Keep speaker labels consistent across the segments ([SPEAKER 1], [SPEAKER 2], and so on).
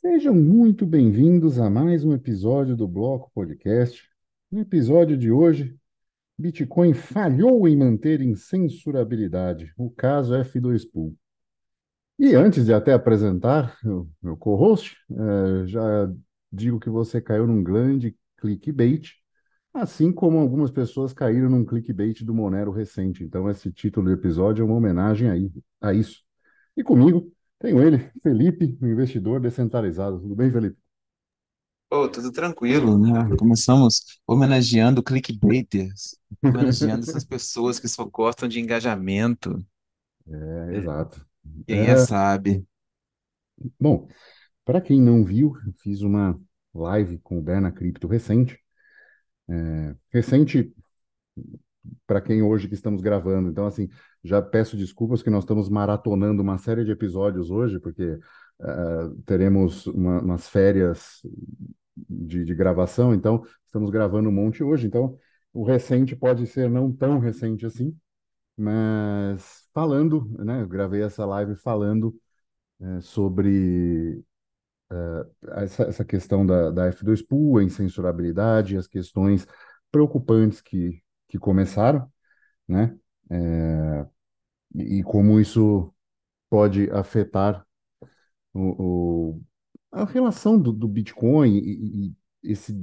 [SPEAKER 1] Sejam muito bem-vindos a mais um episódio do Bloco Podcast. No episódio de hoje, Bitcoin falhou em manter incensurabilidade, o caso F2Pool. E antes de até apresentar o meu co-host, eh, já digo que você caiu num grande clickbait, assim como algumas pessoas caíram num clickbait do Monero recente. Então, esse título do episódio é uma homenagem aí, a isso. E comigo tenho ele, Felipe, o investidor descentralizado. Tudo bem, Felipe?
[SPEAKER 2] Pô, tudo tranquilo, né? Começamos homenageando clickbaiters, homenageando essas pessoas que só gostam de engajamento.
[SPEAKER 1] É,
[SPEAKER 2] É,
[SPEAKER 1] exato.
[SPEAKER 2] Quem é
[SPEAKER 1] É,
[SPEAKER 2] sabe.
[SPEAKER 1] bom, para quem não viu, eu fiz uma live com o Berna Cripto recente. É, recente para quem hoje que estamos gravando. Então, assim, já peço desculpas que nós estamos maratonando uma série de episódios hoje, porque eh, teremos uma- umas férias de, de gravação, então estamos gravando um monte hoje. Então, o recente pode ser não tão recente assim, mas falando, né? Eu gravei essa live falando eh, sobre essa, essa questão da, da F2Pool, a incensurabilidade, as questões preocupantes que, que começaram, né? É, e como isso pode afetar o, o- a relação do, do Bitcoin e, e esse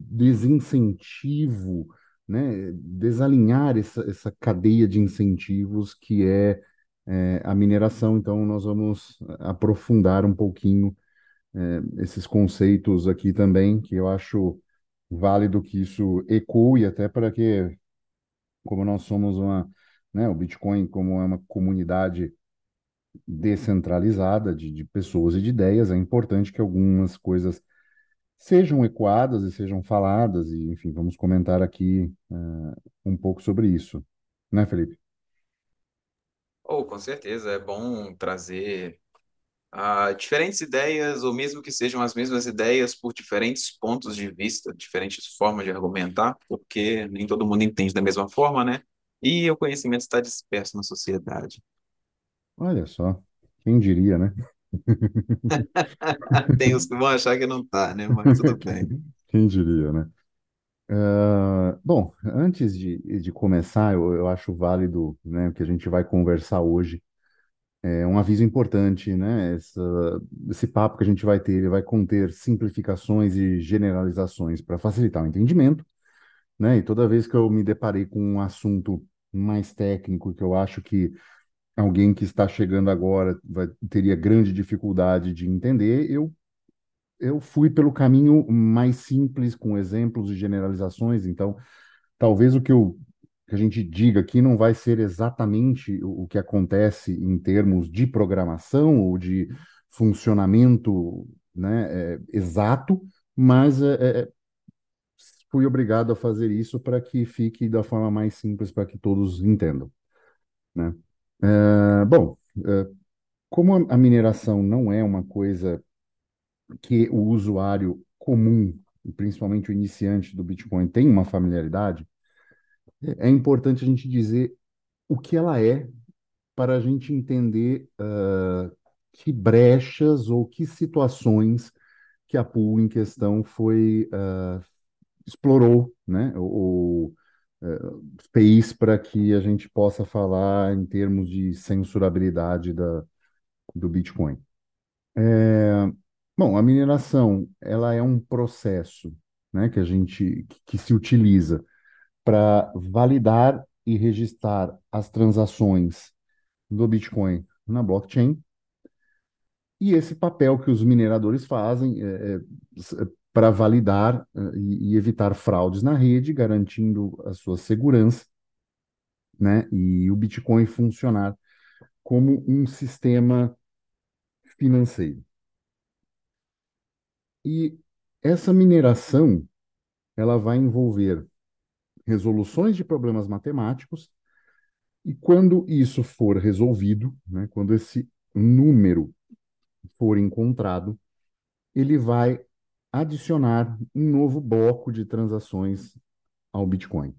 [SPEAKER 1] desincentivo, né? Desalinhar essa, essa cadeia de incentivos que é, é, a mineração. Então, nós vamos aprofundar um pouquinho é, esses conceitos aqui também, que eu acho válido que isso ecoe até para que, como nós somos uma, né, o Bitcoin como é uma comunidade descentralizada de, de pessoas e de ideias, é importante que algumas coisas sejam ecoadas e sejam faladas, e enfim, vamos comentar aqui eh, um pouco sobre isso, né, Felipe?
[SPEAKER 2] Ou, com certeza, é bom trazer ah, diferentes ideias, ou mesmo que sejam as mesmas ideias, por diferentes pontos de vista, diferentes formas de argumentar, porque nem todo mundo entende da mesma forma, né? E o conhecimento está disperso na sociedade.
[SPEAKER 1] Olha só, quem diria, né?
[SPEAKER 2] Tem os que vão achar que não tá, né? Mas tudo bem.
[SPEAKER 1] Quem diria, né? Ah, bom, antes de, de começar, eu, eu acho válido, né, que a gente vai conversar hoje. É um aviso importante, né? Esse papo que a gente vai ter, ele vai conter simplificações e generalizações para facilitar o entendimento, né? E toda vez que eu me deparei com um assunto mais técnico, que eu acho que alguém que está chegando agora vai, teria grande dificuldade de entender, eu eu fui pelo caminho mais simples, com exemplos e generalizações. Então, talvez o que, eu, que a gente diga aqui não vai ser exatamente o, que acontece em termos de programação ou de funcionamento, né, é, exato, mas é, é, fui obrigado a fazer isso para que fique da forma mais simples para que todos entendam, né? É, bom, é, como a mineração não é uma coisa que o usuário comum, e principalmente o iniciante do Bitcoin, tem uma familiaridade, é importante a gente dizer o que ela é para a gente entender ah, que brechas ou que situações que a pool em questão foi ah, explorou, né? Ou, eh, fez para que a gente possa falar em termos de censurabilidade da, do Bitcoin. É, Bom, a mineração, ela é um processo, né, que a gente que, que se utiliza para validar e registrar as transações do Bitcoin na blockchain. E esse papel que os mineradores fazem é, para validar e, e evitar fraudes na rede, garantindo a sua segurança, né, e o Bitcoin funcionar como um sistema financeiro. E essa mineração, ela vai envolver resoluções de problemas matemáticos, e quando isso for resolvido, né, quando esse número for encontrado, ele vai adicionar um novo bloco de transações ao Bitcoin.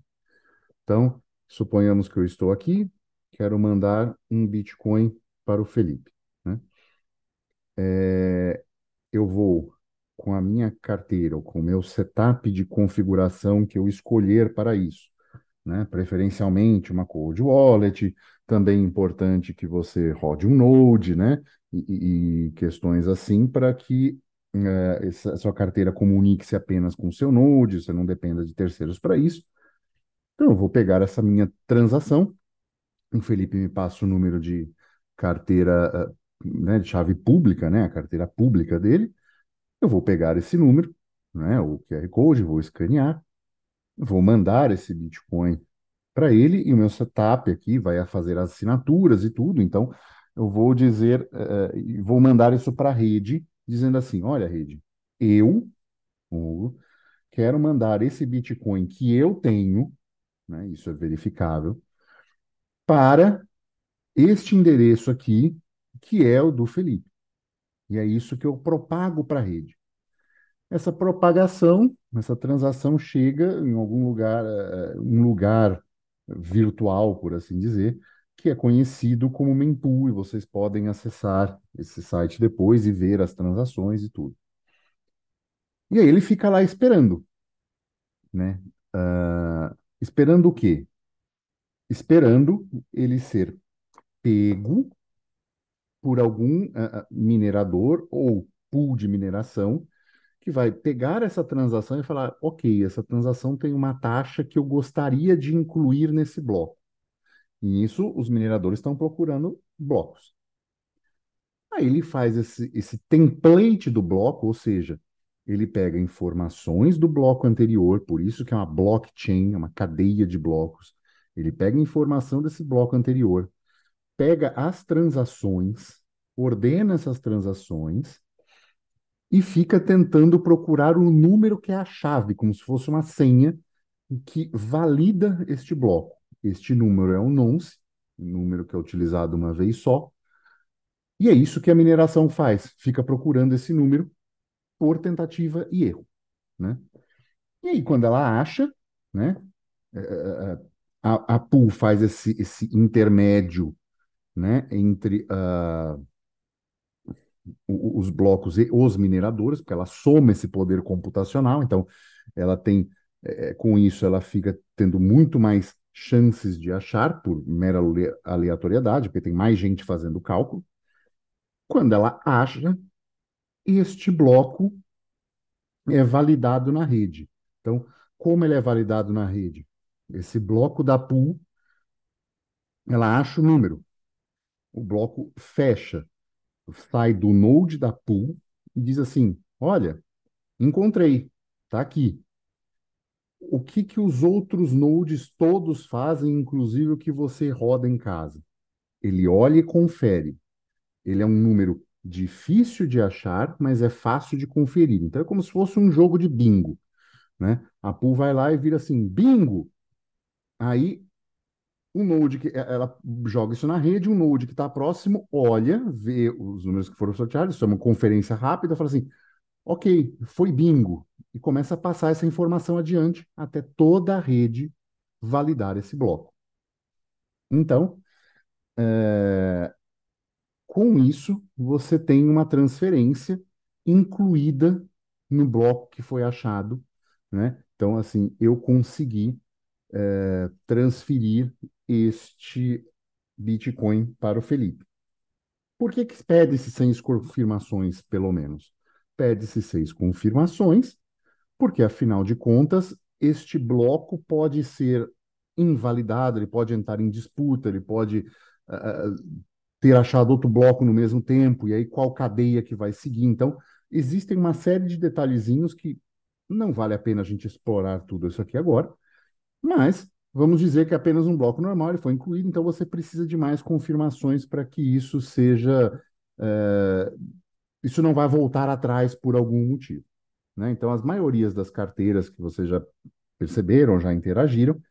[SPEAKER 1] Então, suponhamos que eu estou aqui, quero mandar um Bitcoin para o Felipe, né? eu vou com a minha carteira ou com o meu setup de configuração que eu escolher para isso, né? Preferencialmente uma cold wallet, também importante que você rode um Node, né? E, e questões assim para que eh, essa sua carteira comunique-se apenas com o seu Node, você não dependa de terceiros para isso. Então, eu vou pegar essa minha transação, o Felipe me passa o número de carteira, eh, né, de chave pública, né, a carteira pública dele, eu vou pegar esse número, né, o QR Code, vou escanear, vou mandar esse Bitcoin para ele e o meu setup aqui vai fazer as assinaturas e tudo. Então, eu vou dizer, uh, vou mandar isso para a rede, dizendo assim: olha, rede, eu Hugo, quero mandar esse Bitcoin que eu tenho, né, isso é verificável, para este endereço aqui, que é o do Felipe. E é isso que eu propago para a rede. Essa propagação, essa transação chega em algum lugar, uh, um lugar virtual, por assim dizer, que é conhecido como mempool, e vocês podem acessar esse site depois e ver as transações e tudo. E aí ele fica lá esperando, né? Uh, esperando o quê? Esperando ele ser pego por algum uh, minerador ou pool de mineração que vai pegar essa transação e falar: ok, essa transação tem uma taxa que eu gostaria de incluir nesse bloco. E isso os mineradores estão procurando blocos. Aí ele faz esse, esse template do bloco, ou seja, ele pega informações do bloco anterior, por isso que é uma blockchain, é uma cadeia de blocos. Ele pega informação desse bloco anterior, pega as transações, ordena essas transações e fica tentando procurar o número que é a chave, como se fosse uma senha que valida este bloco. Este número é um nonce, número que é utilizado uma vez só, e é isso que a mineração faz, fica procurando esse número por tentativa e erro, né? E aí, quando ela acha, né, é, é, é, a, a pool faz esse, esse intermédio, né, entre uh, os blocos e os mineradores, porque ela soma esse poder computacional, então ela tem, é, com isso, ela fica tendo muito mais chances de achar por mera aleatoriedade, porque tem mais gente fazendo o cálculo. Quando ela acha, este bloco é validado na rede. Então, como ele é validado na rede? Esse bloco da pool, ela acha o número. O bloco fecha sai do node da pool e diz assim: olha, encontrei, tá aqui. O que que os outros nodes todos fazem, inclusive o que você roda em casa? Ele olha e confere. Ele é um número difícil de achar, mas é fácil de conferir. Então é como se fosse um jogo de bingo, né? A pool vai lá e vira assim, bingo. Aí um node que ela joga isso na rede, um node que está próximo olha, vê os números que foram sorteados, isso é uma conferência rápida, fala assim, ok, foi bingo, e começa a passar essa informação adiante até toda a rede validar esse bloco. Então, é, com isso, você tem uma transferência incluída no bloco que foi achado, né? Então, assim, eu consegui é, transferir este Bitcoin para o Felipe. Por que, que pede-se seis confirmações, pelo menos? Pede-se seis confirmações, porque, afinal de contas, este bloco pode ser invalidado, ele pode entrar em disputa, ele pode uh, ter achado outro bloco no mesmo tempo, e aí qual cadeia que vai seguir. Então, existem uma série de detalhezinhos que não vale a pena a gente explorar tudo isso aqui agora, mas vamos dizer que é apenas um bloco normal ele foi incluído, então você precisa de mais confirmações para que isso seja. É, isso não vai voltar atrás por algum motivo. Né? Então, as maiorias das carteiras que vocês já perceberam, já interagiram,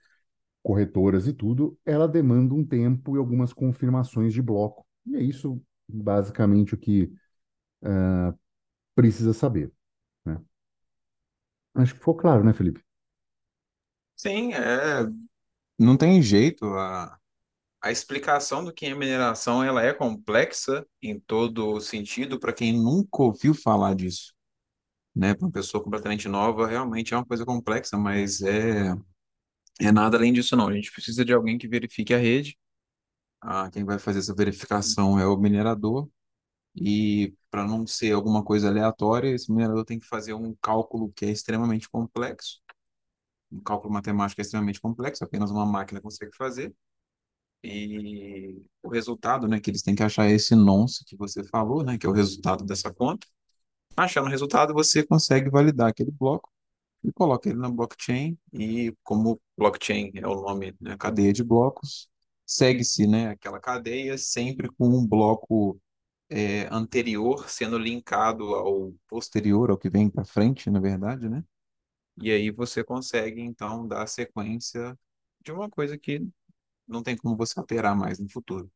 [SPEAKER 1] corretoras e tudo, ela demanda um tempo e algumas confirmações de bloco. E é isso, basicamente, o que uh, precisa saber. Né? Acho que ficou claro, né, Felipe?
[SPEAKER 2] Sim, é, não tem jeito. A, a explicação do que é mineração ela é complexa em todo sentido para quem nunca ouviu falar disso, né? Para uma pessoa completamente nova, realmente é uma coisa complexa, mas é é nada além disso não. A gente precisa de alguém que verifique a rede. Ah, quem vai fazer essa verificação é o minerador e para não ser alguma coisa aleatória, esse minerador tem que fazer um cálculo que é extremamente complexo. Um cálculo matemático extremamente complexo, apenas uma máquina consegue fazer. E o resultado, né, que eles têm que achar esse nonce que você falou, né, que é o resultado dessa conta. Achando o resultado, você consegue validar aquele bloco e coloca ele na blockchain. E como blockchain é o nome, né, cadeia de blocos, segue-se, né, aquela cadeia sempre com um bloco é, anterior sendo linkado ao posterior, ao que vem para frente, na verdade, né? E aí você consegue, então, dar sequência de uma coisa que não tem como você alterar mais no futuro.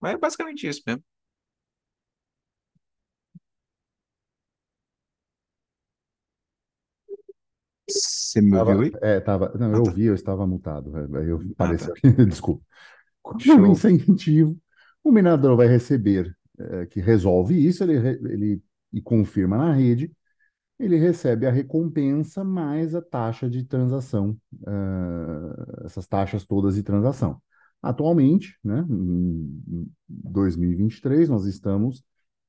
[SPEAKER 2] Mas é basicamente isso mesmo. Você me ouviu
[SPEAKER 1] Tava,
[SPEAKER 2] aí?
[SPEAKER 1] é, tava, não,
[SPEAKER 2] Ah,
[SPEAKER 1] eu
[SPEAKER 2] tá.
[SPEAKER 1] ouvi, eu estava mutado. é, Aí eu
[SPEAKER 2] Ah, tá.
[SPEAKER 1] desculpa. Com o
[SPEAKER 2] Show.
[SPEAKER 1] incentivo, o minerador vai receber, é, que resolve isso, ele, re- ele e confirma na rede, ele recebe a recompensa mais a taxa de transação, ah, essas taxas todas de transação. Atualmente, né, em 2023, nós estamos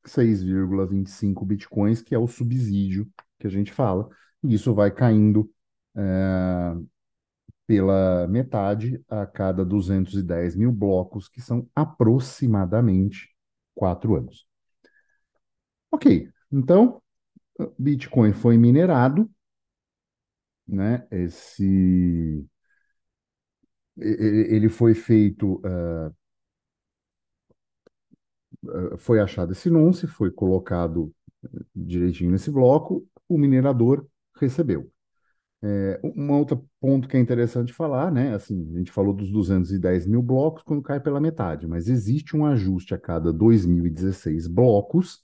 [SPEAKER 1] 6,25 bitcoins, que é o subsídio que a gente fala, e isso vai caindo eh, pela metade a cada 210 mil blocos, que são aproximadamente quatro anos. Ok, então, Bitcoin foi minerado, né? Esse ele foi feito, uh, foi achado esse nonce, foi colocado direitinho nesse bloco, o minerador recebeu. É, um outro ponto que é interessante falar, né? Assim, a gente falou dos 210 mil blocos quando cai pela metade, mas existe um ajuste a cada 2016 blocos,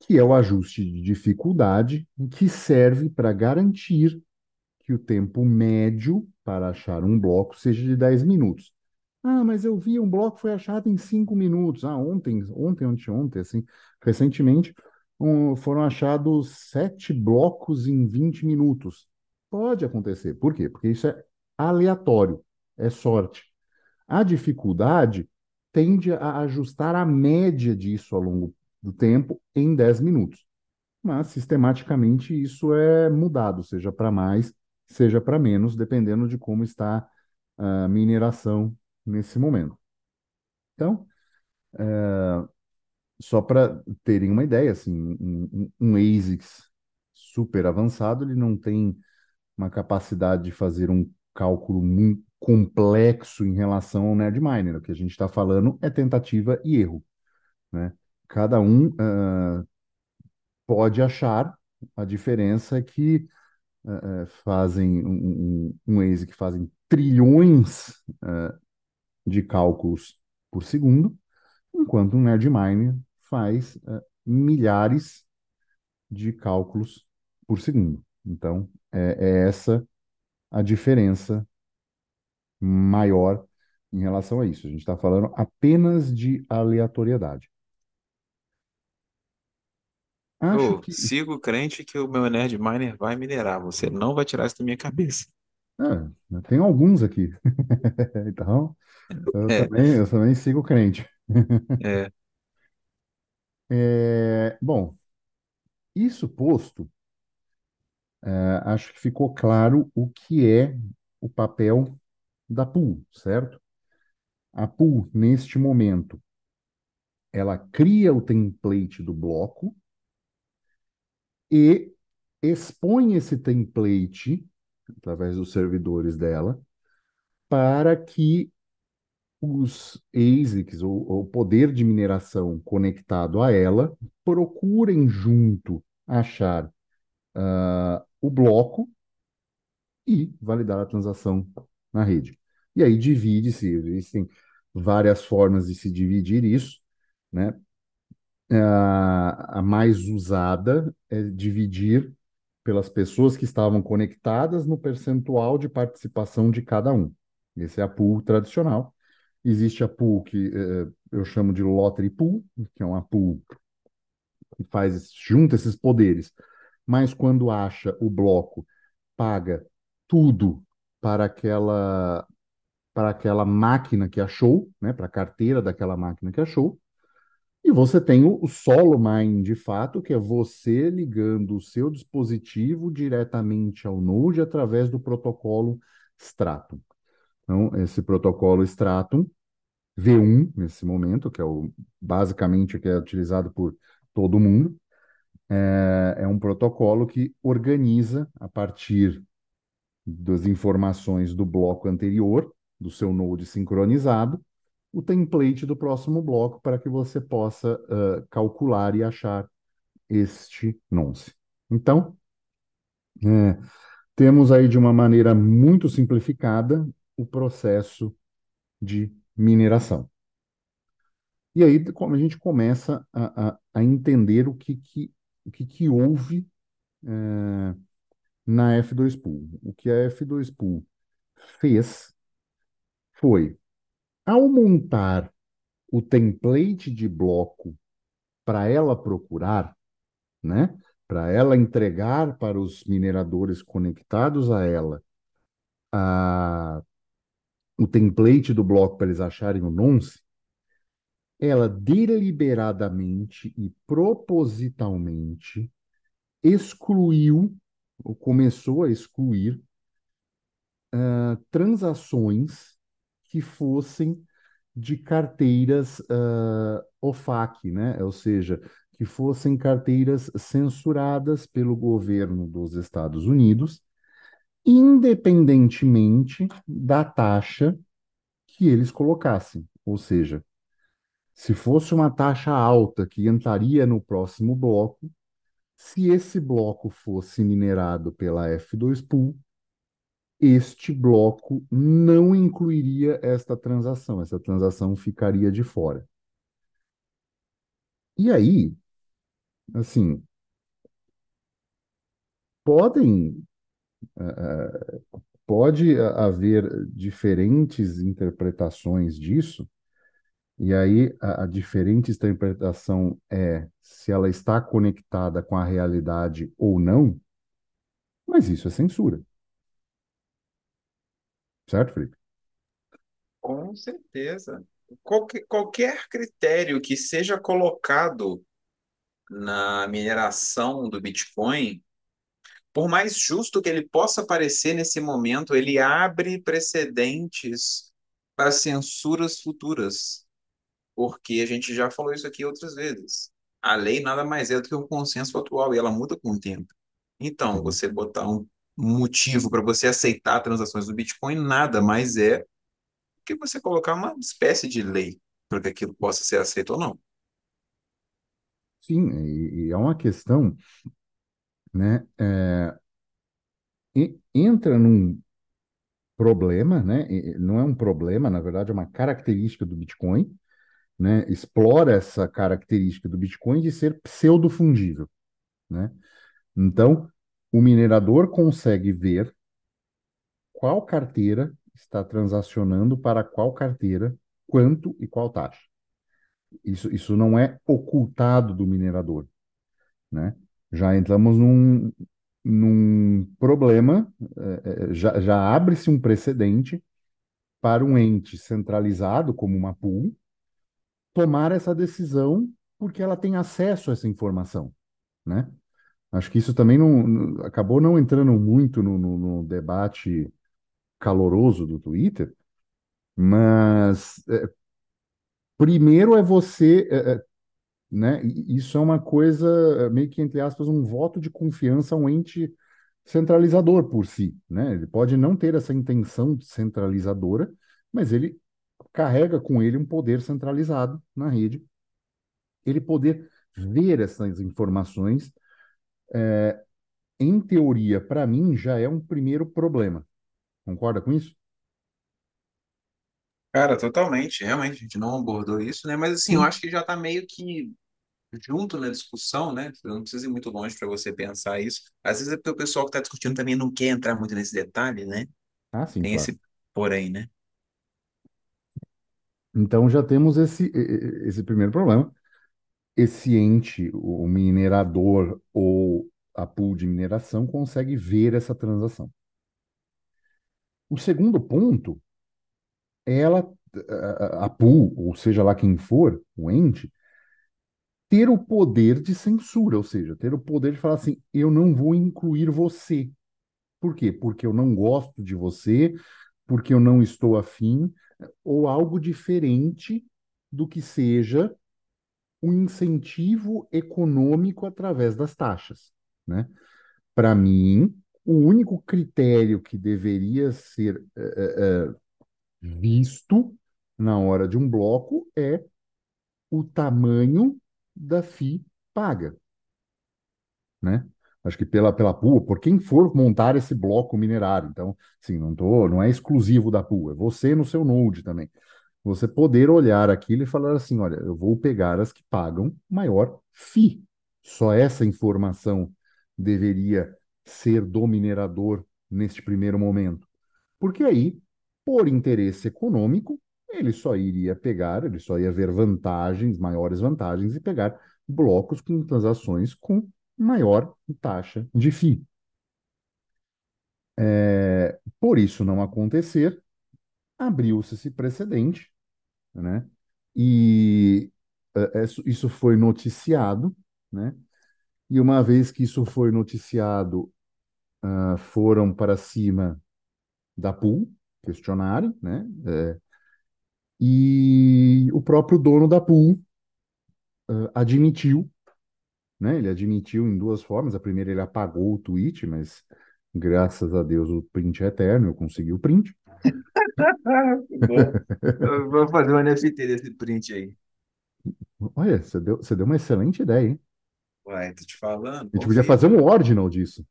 [SPEAKER 1] que é o ajuste de dificuldade, que serve para garantir que o tempo médio para achar um bloco seja de 10 minutos. Ah, mas eu vi um bloco foi achado em 5 minutos. Ah, ontem, ontem, ontem, ontem, assim, recentemente, um, foram achados sete blocos em 20 minutos. Pode acontecer. Por quê? Porque isso é aleatório, é sorte. A dificuldade tende a ajustar a média disso ao longo do tempo em 10 minutos. Mas, sistematicamente, isso é mudado, seja para mais, seja para menos, dependendo de como está a mineração nesse momento. Então, só para terem uma ideia, assim, um, um, um ASICS super avançado, ele não tem uma capacidade de fazer um cálculo muito complexo em relação ao Nerdminer. O que a gente está falando é tentativa e erro, né? Cada um uh, pode achar a diferença que uh, fazem um, um, um ASIC fazem trilhões uh, de cálculos por segundo, enquanto um Nerdminer faz uh, milhares de cálculos por segundo. Então, é, é, essa a diferença maior em relação a isso. A gente está falando apenas de aleatoriedade. Acho
[SPEAKER 2] Eu
[SPEAKER 1] que.
[SPEAKER 2] sigo crente que o meu Nerd Miner vai minerar. Você não vai tirar isso da minha cabeça.
[SPEAKER 1] Ah, tem alguns aqui. então, eu
[SPEAKER 2] É,
[SPEAKER 1] também, eu também sigo crente.
[SPEAKER 2] é.
[SPEAKER 1] É, bom, isso posto, é, acho que ficou claro o que é o papel da pool, certo? A pool, neste momento, ela cria o template do bloco e expõe esse template, através dos servidores dela, para que os ASICs, ou o poder de mineração conectado a ela, procurem junto achar uh, o bloco e validar a transação na rede. E aí divide-se, existem várias formas de se dividir isso, né? A, a mais usada é dividir pelas pessoas que estavam conectadas no percentual de participação de cada um. Essa é a pool tradicional. Existe a pool que eh, eu chamo de lottery pool, que é uma pool que faz, junta esses poderes, mas quando acha o bloco, paga tudo para aquela para aquela máquina que achou, né, para a carteira daquela máquina que achou. E você tem o, solo mine de fato, que é você ligando o seu dispositivo diretamente ao Node através do protocolo Stratum. Então, esse protocolo Stratum V1 nesse momento, que é o basicamente que é utilizado por todo mundo, é, é um protocolo que organiza a partir das informações do bloco anterior, do seu node sincronizado, o template do próximo bloco para que você possa uh, calcular e achar este nonce. Então, é, temos aí de uma maneira muito simplificada o processo de mineração. E aí a gente começa a, a, a entender o que, que, o que, que houve é, na F2 Pool. O que a F2 Pool fez foi, ao montar o template de bloco para ela procurar, né? Para ela entregar para os mineradores conectados a ela a, o template do bloco para eles acharem o nonce, ela deliberadamente e propositalmente excluiu, ou começou a excluir, uh, transações que fossem de carteiras uh, OFAC, né? ou seja, que fossem carteiras censuradas pelo governo dos Estados Unidos, independentemente da taxa que eles colocassem. Ou seja, se fosse uma taxa alta que entraria no próximo bloco, se esse bloco fosse minerado pela F2 Pool, este bloco não incluiria esta transação, essa transação ficaria de fora. E aí, assim, podem uh, pode haver diferentes interpretações disso, e aí a, a diferente interpretação é se ela está conectada com a realidade ou não, mas isso é censura. Certo, Felipe?
[SPEAKER 2] Com certeza. Qualquer, qualquer critério que seja colocado na mineração do Bitcoin, por mais justo que ele possa parecer nesse momento, ele abre precedentes para censuras futuras porque a gente já falou isso aqui outras vezes. A lei nada mais é do que um consenso atual e ela muda com o tempo. Então, você botar um motivo para você aceitar transações do Bitcoin nada mais é que você colocar uma espécie de lei para que aquilo possa ser aceito ou não.
[SPEAKER 1] Sim, e, e é uma questão, né? É, entra num problema, né? Não é um problema, na verdade, é uma característica do Bitcoin, né, explora essa característica do Bitcoin de ser pseudo-fungível. Né? Então, o minerador consegue ver qual carteira está transacionando para qual carteira, quanto e qual taxa. Isso, isso não é ocultado do minerador. Né? Já entramos num, num problema, é, já, já abre-se um precedente para um ente centralizado, como uma pool, tomar essa decisão porque ela tem acesso a essa informação, né? Acho que isso também não, acabou não entrando muito no, no, no debate caloroso do Twitter, mas é, primeiro é você, é, é né? Isso é uma coisa é, meio que entre aspas um voto de confiança a um ente centralizador por si, né? Ele pode não ter essa intenção centralizadora, mas ele carrega com ele um poder centralizado na rede. Ele poder ver essas informações, é, em teoria, para mim, já é um primeiro problema. Concorda com isso?
[SPEAKER 2] Cara, totalmente. Realmente, a gente não abordou isso, né? Mas assim, eu acho que já está meio que junto na discussão, né? Não precisa ir muito longe para você pensar isso. Às vezes é porque o pessoal que está discutindo também não quer entrar muito nesse detalhe, né?
[SPEAKER 1] Ah, sim,
[SPEAKER 2] Tem
[SPEAKER 1] claro.
[SPEAKER 2] esse porém, né?
[SPEAKER 1] Então já temos esse, esse primeiro problema. Esse ente, o minerador ou a pool de mineração, consegue ver essa transação. O segundo ponto ela, a pool, ou seja lá quem for, o ente, ter o poder de censura, ou seja, ter o poder de falar assim: eu não vou incluir você. Por quê? Porque eu não gosto de você, porque eu não estou afim, ou algo diferente do que seja um incentivo econômico através das taxas, né? Para mim, o único critério que deveria ser é, é, visto na hora de um bloco é o tamanho da FII paga, né? Acho que pela, pela PUA, por quem for montar esse bloco minerário. Então, sim, não tô, não é exclusivo da PUA, é você no seu Node também. Você poder olhar aquilo e falar assim, olha, eu vou pegar as que pagam maior FII. Só essa informação deveria ser do minerador neste primeiro momento. Porque aí, por interesse econômico, ele só iria pegar, ele só ia ver vantagens, maiores vantagens, e pegar blocos com transações com maior taxa de FII. É, por isso não acontecer, abriu-se esse precedente, né? E é, isso foi noticiado, né? E uma vez que isso foi noticiado, uh, foram para cima da pool, questionário, né? É, e o próprio dono da pool uh, admitiu, né? Ele admitiu em duas formas. A primeira, ele apagou o tweet, mas graças a Deus o print é eterno, eu consegui o print.
[SPEAKER 2] Vou fazer um NFT desse print aí.
[SPEAKER 1] Olha, você deu, você deu uma excelente ideia, hein?
[SPEAKER 2] Uai, tô te falando,
[SPEAKER 1] A gente podia fazer um ordinal disso.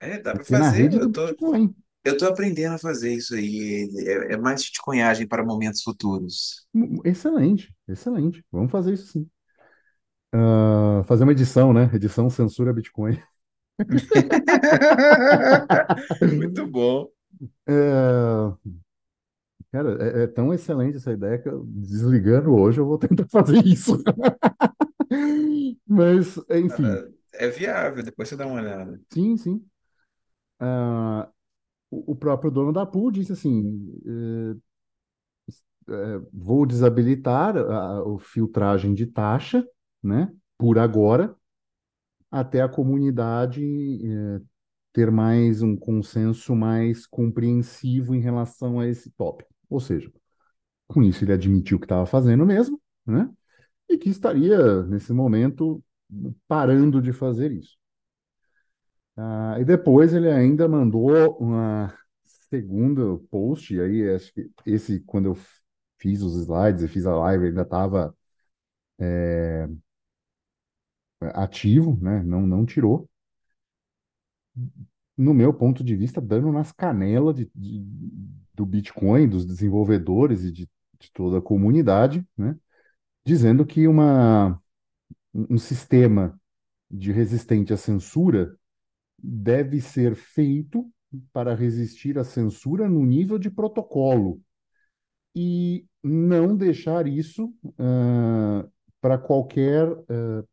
[SPEAKER 2] É, dá pra
[SPEAKER 1] ser na
[SPEAKER 2] fazer.
[SPEAKER 1] rede do
[SPEAKER 2] Eu tô,
[SPEAKER 1] Bitcoin.
[SPEAKER 2] eu tô aprendendo a fazer isso aí. É, é mais bitcoinhagem para momentos futuros.
[SPEAKER 1] Excelente, excelente. Vamos fazer isso sim. Ah, fazer uma edição, né? Edição censura Bitcoin.
[SPEAKER 2] Muito bom.
[SPEAKER 1] É, cara, é, é tão excelente essa ideia que eu, desligando hoje eu vou tentar fazer isso. Mas, enfim,
[SPEAKER 2] É viável, depois você dá uma olhada.
[SPEAKER 1] sim, sim. Ah, o, o próprio dono da pool disse assim: eh, eh, vou desabilitar a, a filtragem de taxa, né? Por agora, até a comunidade eh, ter mais um consenso mais compreensivo em relação a esse tópico. Ou seja, com isso ele admitiu que estava fazendo mesmo, né? E que estaria, nesse momento, parando de fazer isso. Ah, e depois ele ainda mandou uma segunda post, e aí acho que esse, quando eu fiz os slides e fiz a live, ainda estava ativo, né? Não, não tirou. No meu ponto de vista, dando nas canelas de, de- do Bitcoin, dos desenvolvedores e de, de toda a comunidade, né? Dizendo que uma, um sistema de resistente à censura deve ser feito para resistir à censura no nível de protocolo e não deixar isso ah, para qualquer ah,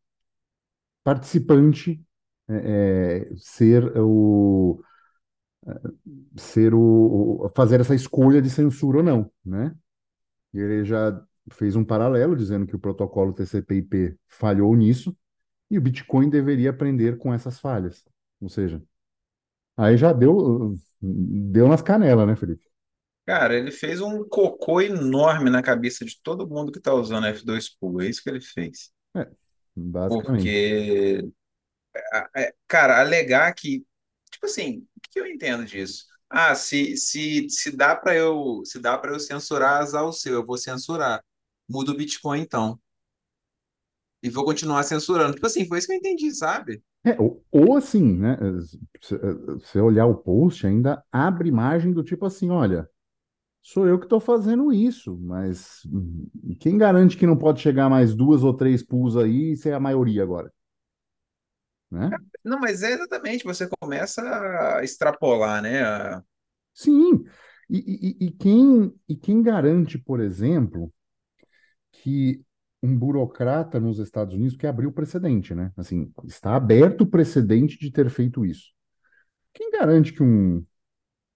[SPEAKER 1] participante eh, eh, ser o ser o, fazer essa escolha de censura ou não, né? E ele já fez um paralelo dizendo que o protocolo TCP/IP falhou nisso e o Bitcoin deveria aprender com essas falhas. Ou seja, aí já deu deu nas canelas, né, Felipe?
[SPEAKER 2] Cara, ele fez um cocô enorme na cabeça de todo mundo que tá usando F2 Pool. É isso que ele fez.
[SPEAKER 1] É, basicamente.
[SPEAKER 2] Porque, a- é, cara, alegar que, tipo assim, o que eu entendo disso? Ah, se, se, se dá para eu, se dá para eu censurar as ao seu, eu vou censurar. Muda o Bitcoin então. E vou continuar censurando. Tipo assim, foi isso que eu entendi, sabe?
[SPEAKER 1] É, ou, ou assim, né? Se você olhar o post, ainda abre margem do tipo assim, olha, sou eu que estou fazendo isso, mas hum, quem garante que não pode chegar mais duas ou três pools aí e ser a maioria agora, né?
[SPEAKER 2] Não, mas é exatamente, você começa a extrapolar, né? A-
[SPEAKER 1] Sim. E, e, e quem, e quem garante, por exemplo. que um burocrata nos Estados Unidos que abriu o precedente, né? Assim, está aberto o precedente de ter feito isso. Quem garante que um,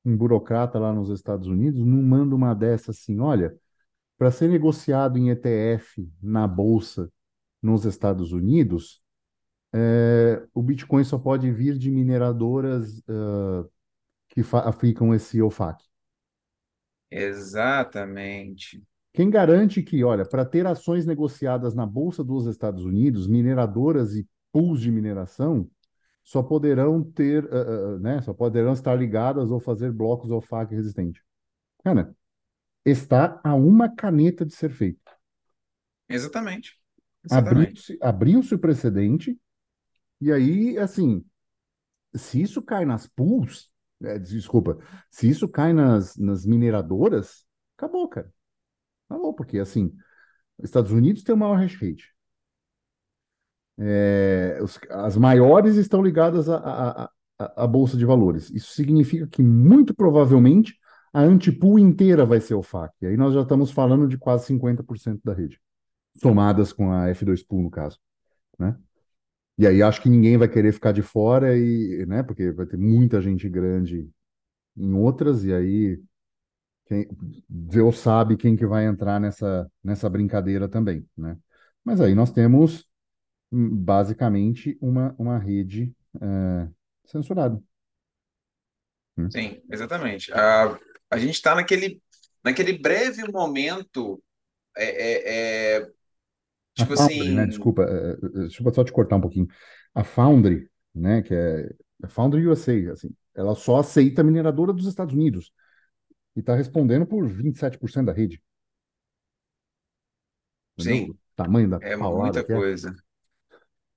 [SPEAKER 1] um burocrata lá nos Estados Unidos não manda uma dessa assim, olha, para ser negociado em ETF na bolsa nos Estados Unidos, é, o Bitcoin só pode vir de mineradoras uh, que aplicam esse OFAC.
[SPEAKER 2] Exatamente.
[SPEAKER 1] Quem garante que, olha, para ter ações negociadas na Bolsa dos Estados Unidos, mineradoras e pools de mineração só poderão ter, uh, uh, né, só poderão estar ligadas ou fazer blocos OFAC resistente. Cara, está a uma caneta de ser feito.
[SPEAKER 2] Exatamente.
[SPEAKER 1] Abriu-se abriu o precedente, e aí, assim, se isso cai nas pools, é, desculpa, se isso cai nas, nas mineradoras, acabou, cara. Acabou, porque, assim, Estados Unidos tem o maior hash rate. É, os, as maiores estão ligadas à, à, Bolsa de Valores. Isso significa que, muito provavelmente, a antipool inteira vai ser o FAC. E aí nós já estamos falando de quase 50% da rede, somadas com a F2Pool, no caso. Né? E aí acho que ninguém vai querer ficar de fora, e, né, porque vai ter muita gente grande em outras, e aí quem, Deus sabe quem que vai entrar nessa, nessa brincadeira também. Né? Mas aí nós temos hum, basicamente uma, uma rede é, censurada.
[SPEAKER 2] Hum. Sim, exatamente. A, a gente está naquele, naquele breve momento. É, é, é tipo
[SPEAKER 1] Foundry, né?
[SPEAKER 2] assim.
[SPEAKER 1] Desculpa, é, é, desculpa só te cortar um pouquinho. A Foundry, né? Que é a Foundry USA, assim, ela só aceita a mineradora dos Estados Unidos e está respondendo por 27% da rede. Entendeu?
[SPEAKER 2] Sim,
[SPEAKER 1] O tamanho da
[SPEAKER 2] é muita
[SPEAKER 1] é.
[SPEAKER 2] coisa.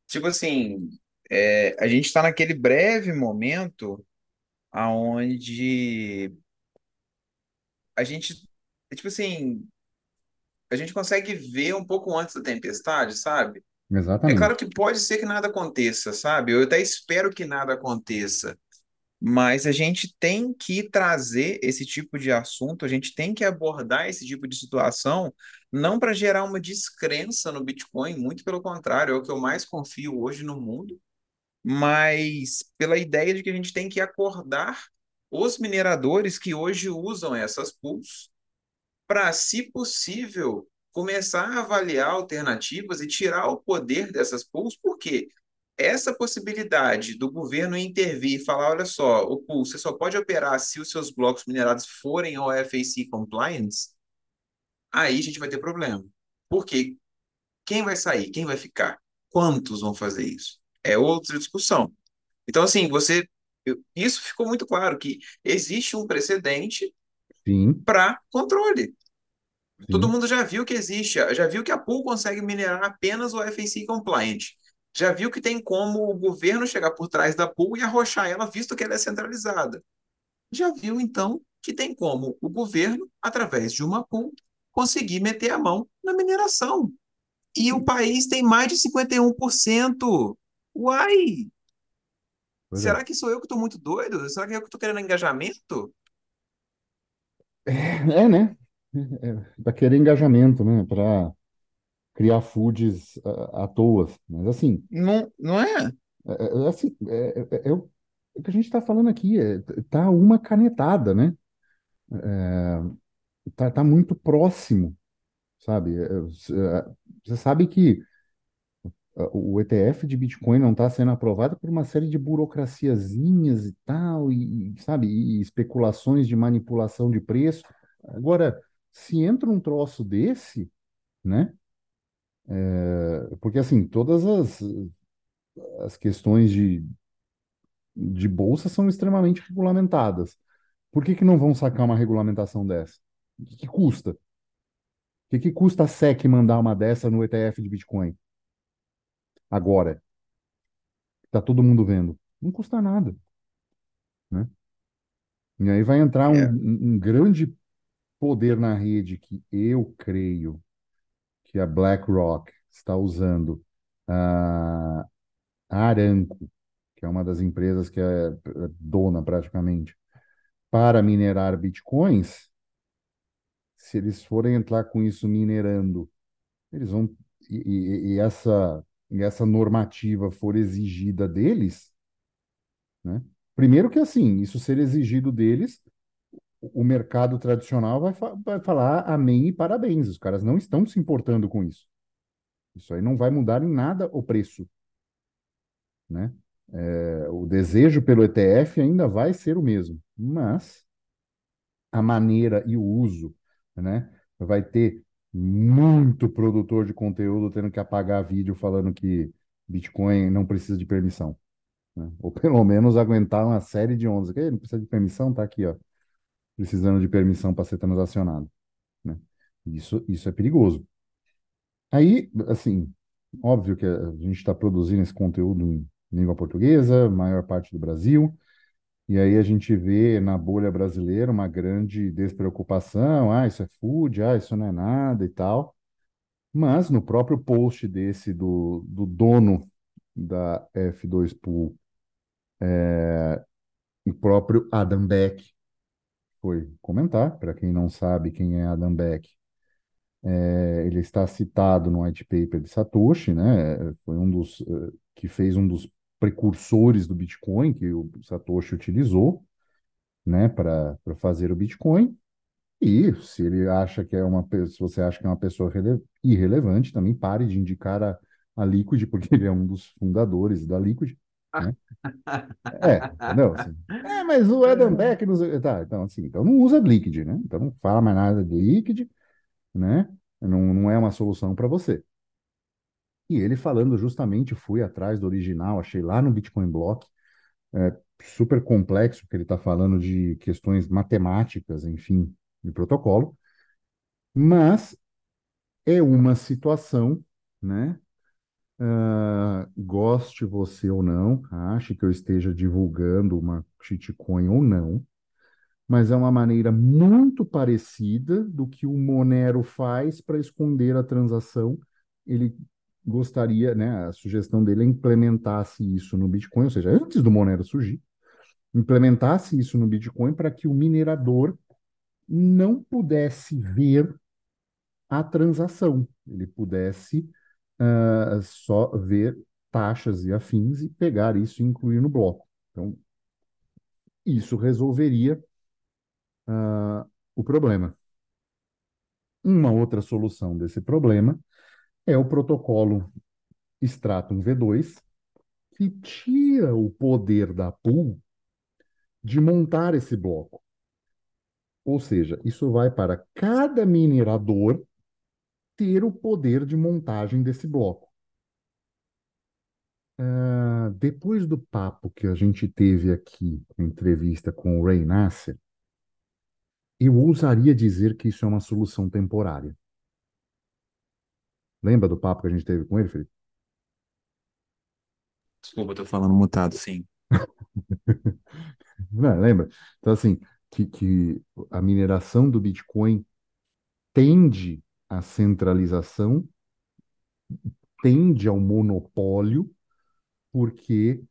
[SPEAKER 2] Tipo assim, é, a gente está naquele breve momento aonde a gente, tipo assim, a gente consegue ver um pouco antes da tempestade, sabe? É claro
[SPEAKER 1] Exatamente.
[SPEAKER 2] que pode ser que nada aconteça, sabe? Eu até espero que nada aconteça, mas a gente tem que trazer esse tipo de assunto, a gente tem que abordar esse tipo de situação, não para gerar uma descrença no Bitcoin, muito pelo contrário, é o que eu mais confio hoje no mundo, mas pela ideia de que a gente tem que acordar os mineradores que hoje usam essas pools para, se possível, começar a avaliar alternativas e tirar o poder dessas pools, porque essa possibilidade do governo intervir e falar, olha só, o pool, você só pode operar se os seus blocos minerados forem OFAC compliance, aí a gente vai ter problema. Porque quem vai sair? Quem vai ficar? Quantos vão fazer isso? É outra discussão. Então, assim, você. Isso ficou muito claro que existe um precedente para controle. Todo
[SPEAKER 1] sim,
[SPEAKER 2] mundo já viu que existe, já viu que a pool consegue minerar apenas o FAC compliant. Já viu que tem como o governo chegar por trás da pool e arrochar ela, visto que ela é centralizada. Já viu, então, que tem como o governo, através de uma pool, conseguir meter a mão na mineração. E o país tem mais de 51%. Uai!
[SPEAKER 1] pois é.
[SPEAKER 2] Será que sou eu que estou muito doido? Será que eu que estou querendo engajamento?
[SPEAKER 1] É, é, né? É, para querer engajamento, né? Para criar foods à à toa. Mas assim,
[SPEAKER 2] Não, não é?
[SPEAKER 1] é, é- é assim, é, é- é o é o que a gente está falando aqui, é, tá uma canetada, né? Tá, tá muito próximo, sabe? É, é, Você sabe que o ETF de Bitcoin não está sendo aprovado por uma série de burocraciazinhas e tal, e, sabe, e especulações de manipulação de preço. Agora, se entra um troço desse, né? é, Porque assim, todas as, as questões de, de bolsa são extremamente regulamentadas. Por que que não vão sacar uma regulamentação dessa? O que que custa? O que que custa a SEC mandar uma dessa no ETF de Bitcoin? Agora, tá todo mundo vendo. Não custa nada, né? E aí vai entrar um,
[SPEAKER 2] É,
[SPEAKER 1] um- um grande poder na rede que eu creio que a BlackRock está usando a a Aramco, que é uma das empresas que é dona praticamente, para minerar bitcoins, se eles forem entrar com isso minerando eles vão e, e- e essa e essa normativa for exigida deles, né? Primeiro que assim, isso ser exigido deles, o mercado tradicional vai, fa- vai falar amém e parabéns. Os caras não estão se importando com isso. Isso aí não vai mudar em nada o preço, né? É, o desejo pelo ETF ainda vai ser o mesmo, mas a maneira e o uso, né? Vai ter muito produtor de conteúdo tendo que apagar vídeo falando que Bitcoin não precisa de permissão, né? Ou pelo menos aguentar uma série de ondas. Não precisa de permissão, tá aqui, ó, precisando de permissão para ser transacionado, né? Isso, isso é perigoso. Aí, assim, óbvio que a gente está produzindo esse conteúdo em língua portuguesa, maior parte do Brasil. E aí a gente vê na bolha brasileira uma grande despreocupação, ah, isso é food, ah, isso não é nada e tal. Mas no próprio post desse do, do dono da F2 Pool, o próprio Adam Beck foi comentar, para quem não sabe quem é Adam Beck, é, ele está citado no white paper de Satoshi, né? Foi um dos eh, que fez um dos precursores do Bitcoin que o Satoshi utilizou, né, para fazer o Bitcoin. E se ele acha que é uma, se você acha que é uma pessoa rele- irrelevante, também pare de indicar a, a Liquid, porque ele é um dos fundadores da Liquid, né? É, entendeu? Assim, é, mas o Adam Beck, não sei- tá, então assim, então não usa Liquid, né? Então não fala mais nada de Liquid, né? Não, não é uma solução para você. E ele falando justamente, fui atrás do original, achei lá no Bitcoin Block, é super complexo, porque ele está falando de questões matemáticas, enfim, de protocolo, mas é uma situação, né? Ah, goste você ou não, ache que eu esteja divulgando uma shitcoin ou não, mas é uma maneira muito parecida do que o Monero faz para esconder a transação. Ele gostaria, né? A sugestão dele é implementasse isso no Bitcoin, ou seja, antes do Monero surgir, implementasse isso no Bitcoin para que o minerador não pudesse ver a transação, ele pudesse ah, só ver taxas e afins e pegar isso e incluir no bloco. Então, isso resolveria ah, o problema. Uma outra solução desse problema é o protocolo Stratum V2, que tira o poder da pool de montar esse bloco. Ou seja, isso vai para cada minerador ter o poder de montagem desse bloco. Ah, depois do papo que a gente teve aqui, entrevista com o Ray Nasser, eu ousaria dizer que isso é uma solução temporária. Lembra do papo que a gente teve com ele, Felipe?
[SPEAKER 2] Desculpa, eu tô falando mutado, sim.
[SPEAKER 1] Não, lembra? Então, assim, que, que a mineração do Bitcoin tende à centralização, tende ao monopólio, porque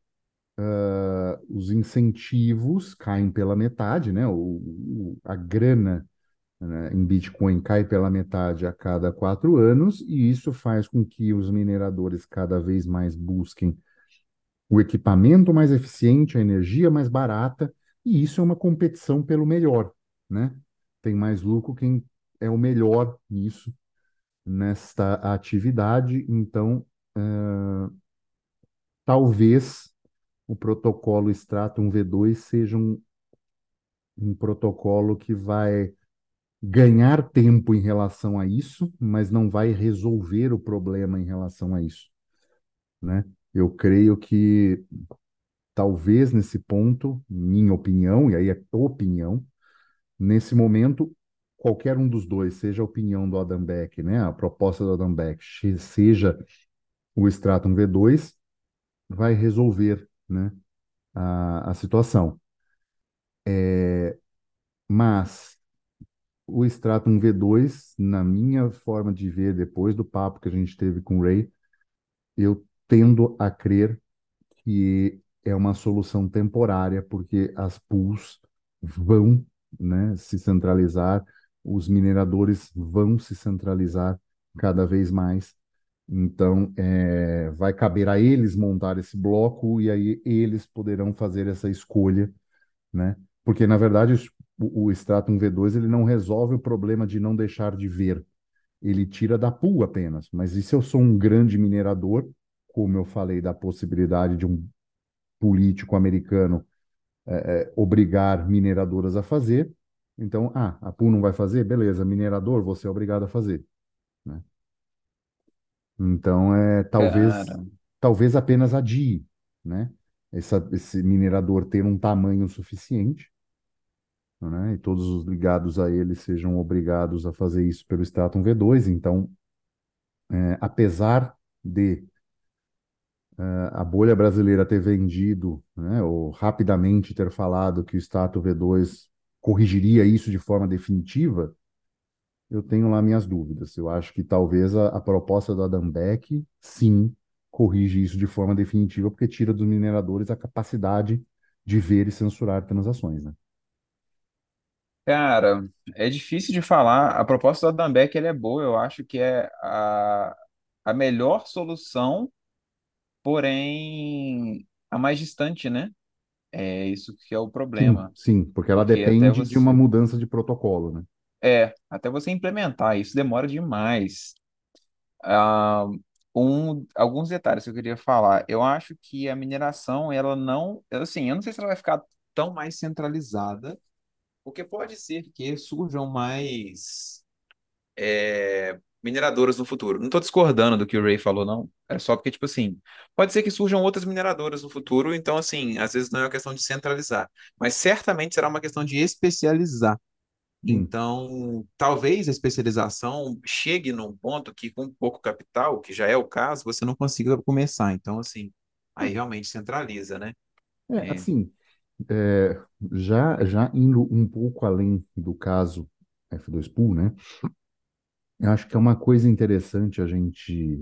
[SPEAKER 1] ah, os incentivos caem pela metade, né? O, o- a grana, né, em Bitcoin cai pela metade a cada quatro anos, e isso faz com que os mineradores cada vez mais busquem o equipamento mais eficiente, a energia mais barata, e isso é uma competição pelo melhor, né? Tem mais lucro quem é o melhor nisso, nesta atividade. Então, eh, talvez o protocolo Stratum V2 seja um, um protocolo que vai ganhar tempo em relação a isso, mas não vai resolver o problema em relação a isso, né? Eu creio que talvez nesse ponto, minha opinião, e aí é opinião, nesse momento, qualquer um dos dois, seja a opinião do Adam Beck, né, a proposta do Adam Beck, seja o Stratum V2, vai resolver, né, a, a situação. Mas o Stratum V2, na minha forma de ver, depois do papo que a gente teve com o Ray, eu tendo a crer que é uma solução temporária, porque as pools vão, né, se centralizar, os mineradores vão se centralizar, cada vez mais. Então, é, vai caber a eles montar esse bloco e aí eles poderão fazer essa escolha, né? Porque, na verdade, o, o Stratum V2 ele não resolve o problema de não deixar de ver. Ele tira da pool apenas. Mas e se eu sou um grande minerador, como eu falei da possibilidade de um político americano é, é, obrigar mineradoras a fazer, então, ah, a pool não vai fazer? Beleza, minerador, você é obrigado a fazer. Né? Então, é, talvez,
[SPEAKER 3] Cara,
[SPEAKER 1] talvez apenas adie, né? Essa, esse minerador ter um tamanho suficiente, né? E todos os ligados a ele sejam obrigados a fazer isso pelo Stratum V2. Então, é, apesar de é, a bolha brasileira ter vendido, né, ou rapidamente ter falado que o Stratum V2 corrigiria isso de forma definitiva, eu tenho lá minhas dúvidas. Eu acho que talvez a, a proposta do Adam Beck, sim, corrige isso de forma definitiva, porque tira dos mineradores a capacidade de ver e censurar transações, né?
[SPEAKER 2] Cara, é difícil de falar. A proposta do Adam Beck, ele é boa, eu acho que é a, a melhor solução, porém a mais distante, né? É isso que é o
[SPEAKER 1] Sim,
[SPEAKER 2] problema.
[SPEAKER 1] sim, porque ela
[SPEAKER 2] Porque até
[SPEAKER 1] depende de uma
[SPEAKER 2] você,
[SPEAKER 1] mudança de protocolo, né?
[SPEAKER 2] é, até você implementar, isso demora demais. Ah, um, alguns detalhes que eu queria falar. Eu acho que a mineração, ela não, assim, eu não sei se ela vai ficar tão mais centralizada, porque pode ser que surjam mais é, mineradoras no futuro. Não estou discordando do que o Ray falou, não. É só porque, tipo assim, pode ser que surjam outras mineradoras no futuro, então, assim, às vezes não é uma questão de centralizar, mas certamente será uma questão de especializar. Então, talvez a especialização chegue num ponto que, com pouco capital, que já é o caso, você não consiga começar. Então, assim, aí realmente centraliza, né?
[SPEAKER 1] É,
[SPEAKER 2] É,
[SPEAKER 1] assim, é, já, já indo um pouco além do caso F2 Pool, né? Eu acho que é uma coisa interessante a gente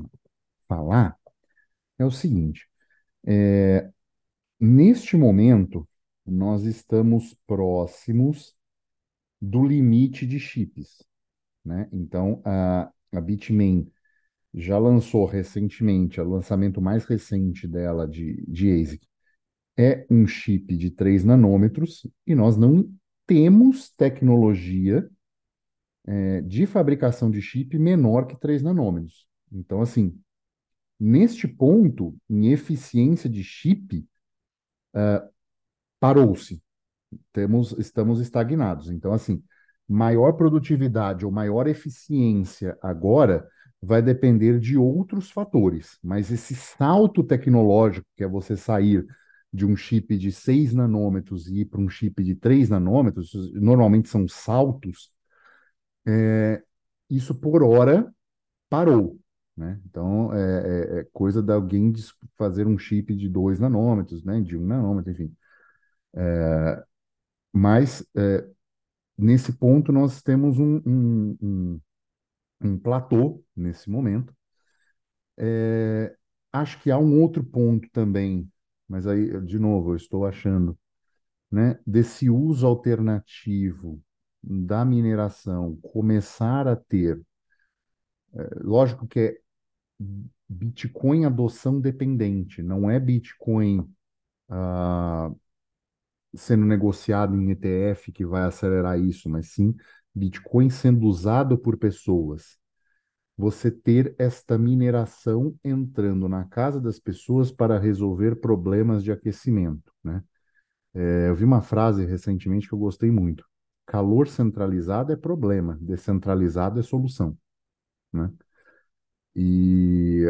[SPEAKER 1] falar é o seguinte: é, neste momento, nós estamos próximos do limite de chips, né? Então, a, a Bitmain já lançou recentemente, o lançamento mais recente dela de, de ASIC é um chip de 3 nanômetros e nós não temos tecnologia é, de fabricação de chip menor que 3 nanômetros. Então, assim, neste ponto, em eficiência de chip, parou-se. Temos, estamos estagnados. Então, assim, maior produtividade ou maior eficiência agora vai depender de outros fatores. Mas esse salto tecnológico, que é você sair de um chip de 6 nanômetros e ir para um chip de 3 nanômetros, normalmente são saltos, é, isso por hora parou. Né? Então, é, é, é coisa de alguém fazer um chip de 2 nanômetros, né? de um nanômetro, enfim. Mas, é, nesse ponto, nós temos um, um, um, um platô nesse momento. É, acho que há um outro ponto também, mas aí, de novo, eu estou achando, né, desse uso alternativo da mineração começar a ter, é, lógico que é Bitcoin adoção dependente, não é Bitcoin ah, sendo negociado em ETF que vai acelerar isso, mas sim Bitcoin sendo usado por pessoas. Você ter esta mineração entrando na casa das pessoas para resolver problemas de aquecimento, né? É, eu vi uma frase recentemente que eu gostei muito. Calor centralizado é problema, descentralizado é solução, né? E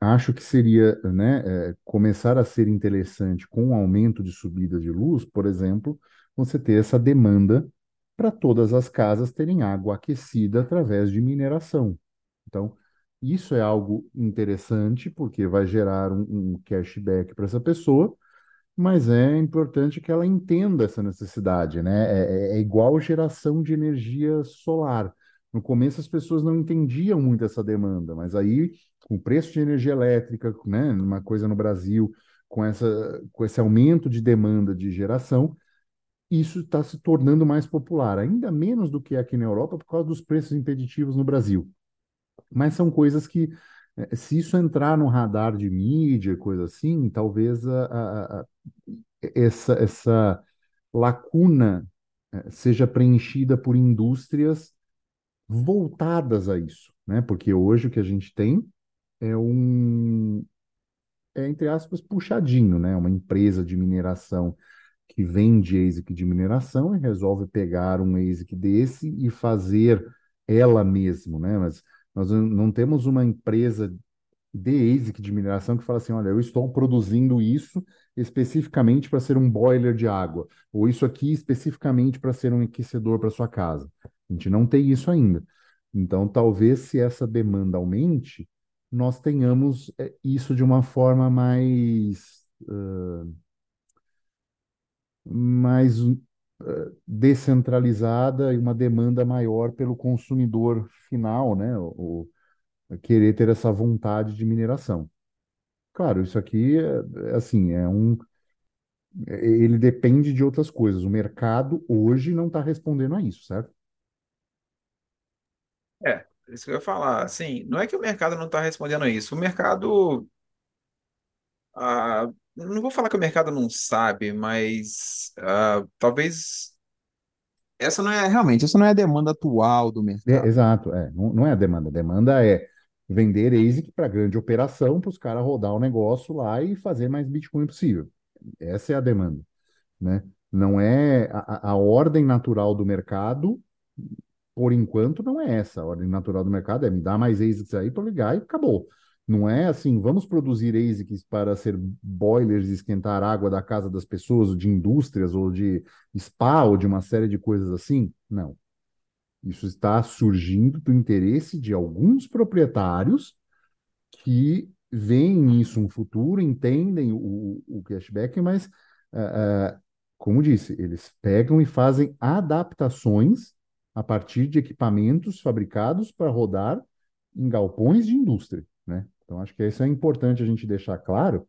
[SPEAKER 1] acho que seria, né, é, começar a ser interessante com o aumento de subida de luz, por exemplo, você ter essa demanda para todas as casas terem água aquecida através de mineração. Então, isso é algo interessante, porque vai gerar um, um cashback para essa pessoa, mas é importante que ela entenda essa necessidade, né? É, é é igual geração de energia solar. No começo as pessoas não entendiam muito essa demanda, mas aí, com o preço de energia elétrica, né, uma coisa no Brasil, com essa, com esse aumento de demanda de geração, isso está se tornando mais popular, ainda menos do que aqui na Europa, por causa dos preços impeditivos no Brasil. Mas são coisas que, eh, se isso entrar no radar de mídia, coisa assim, talvez a, a- a- essa, essa lacuna eh, seja preenchida por indústrias voltadas a isso, né? Porque hoje o que a gente tem é um, é, entre aspas, puxadinho, né? Uma empresa de mineração que vende ASIC de mineração e resolve pegar um ASIC desse e fazer ela mesmo, né? Mas nós não temos uma empresa de ASIC de mineração que fala assim, olha, eu estou produzindo isso especificamente para ser um boiler de água, ou isso aqui especificamente para ser um aquecedor para sua casa. A gente não tem isso ainda. Então, talvez se essa demanda aumente, nós tenhamos eh, isso de uma forma mais, mais eh, descentralizada e uma demanda maior pelo consumidor final, né? O, o- querer ter essa vontade de mineração. Claro, isso aqui é, é assim, é um, é- ele depende de outras coisas. O mercado hoje não está respondendo a isso, certo?
[SPEAKER 2] É, isso que eu ia falar. Assim, não é que o mercado não está respondendo a isso. O mercado. ah, não vou falar que o mercado não sabe, mas ah, talvez. Essa não é realmente, essa não é a demanda atual do
[SPEAKER 1] É,
[SPEAKER 2] mercado.
[SPEAKER 1] exato, é. Não, não é a demanda. A demanda é vender ASIC para grande operação, para os caras rodar o negócio lá e fazer mais Bitcoin possível. Essa é a demanda, né? Não é a, a a ordem natural do mercado, por enquanto, não é essa. A ordem natural do mercado é me dar mais ASICs aí para ligar e acabou. Não é assim, vamos produzir ASICs para ser boilers e esquentar água da casa das pessoas, ou de indústrias, ou de spa, ou de uma série de coisas assim. Não. Isso está surgindo do interesse de alguns proprietários que veem nisso um futuro, entendem o, o cashback, mas, ah, ah, como disse, eles pegam e fazem adaptações a partir de equipamentos fabricados para rodar em galpões de indústria? Então, acho que isso é importante a gente deixar claro,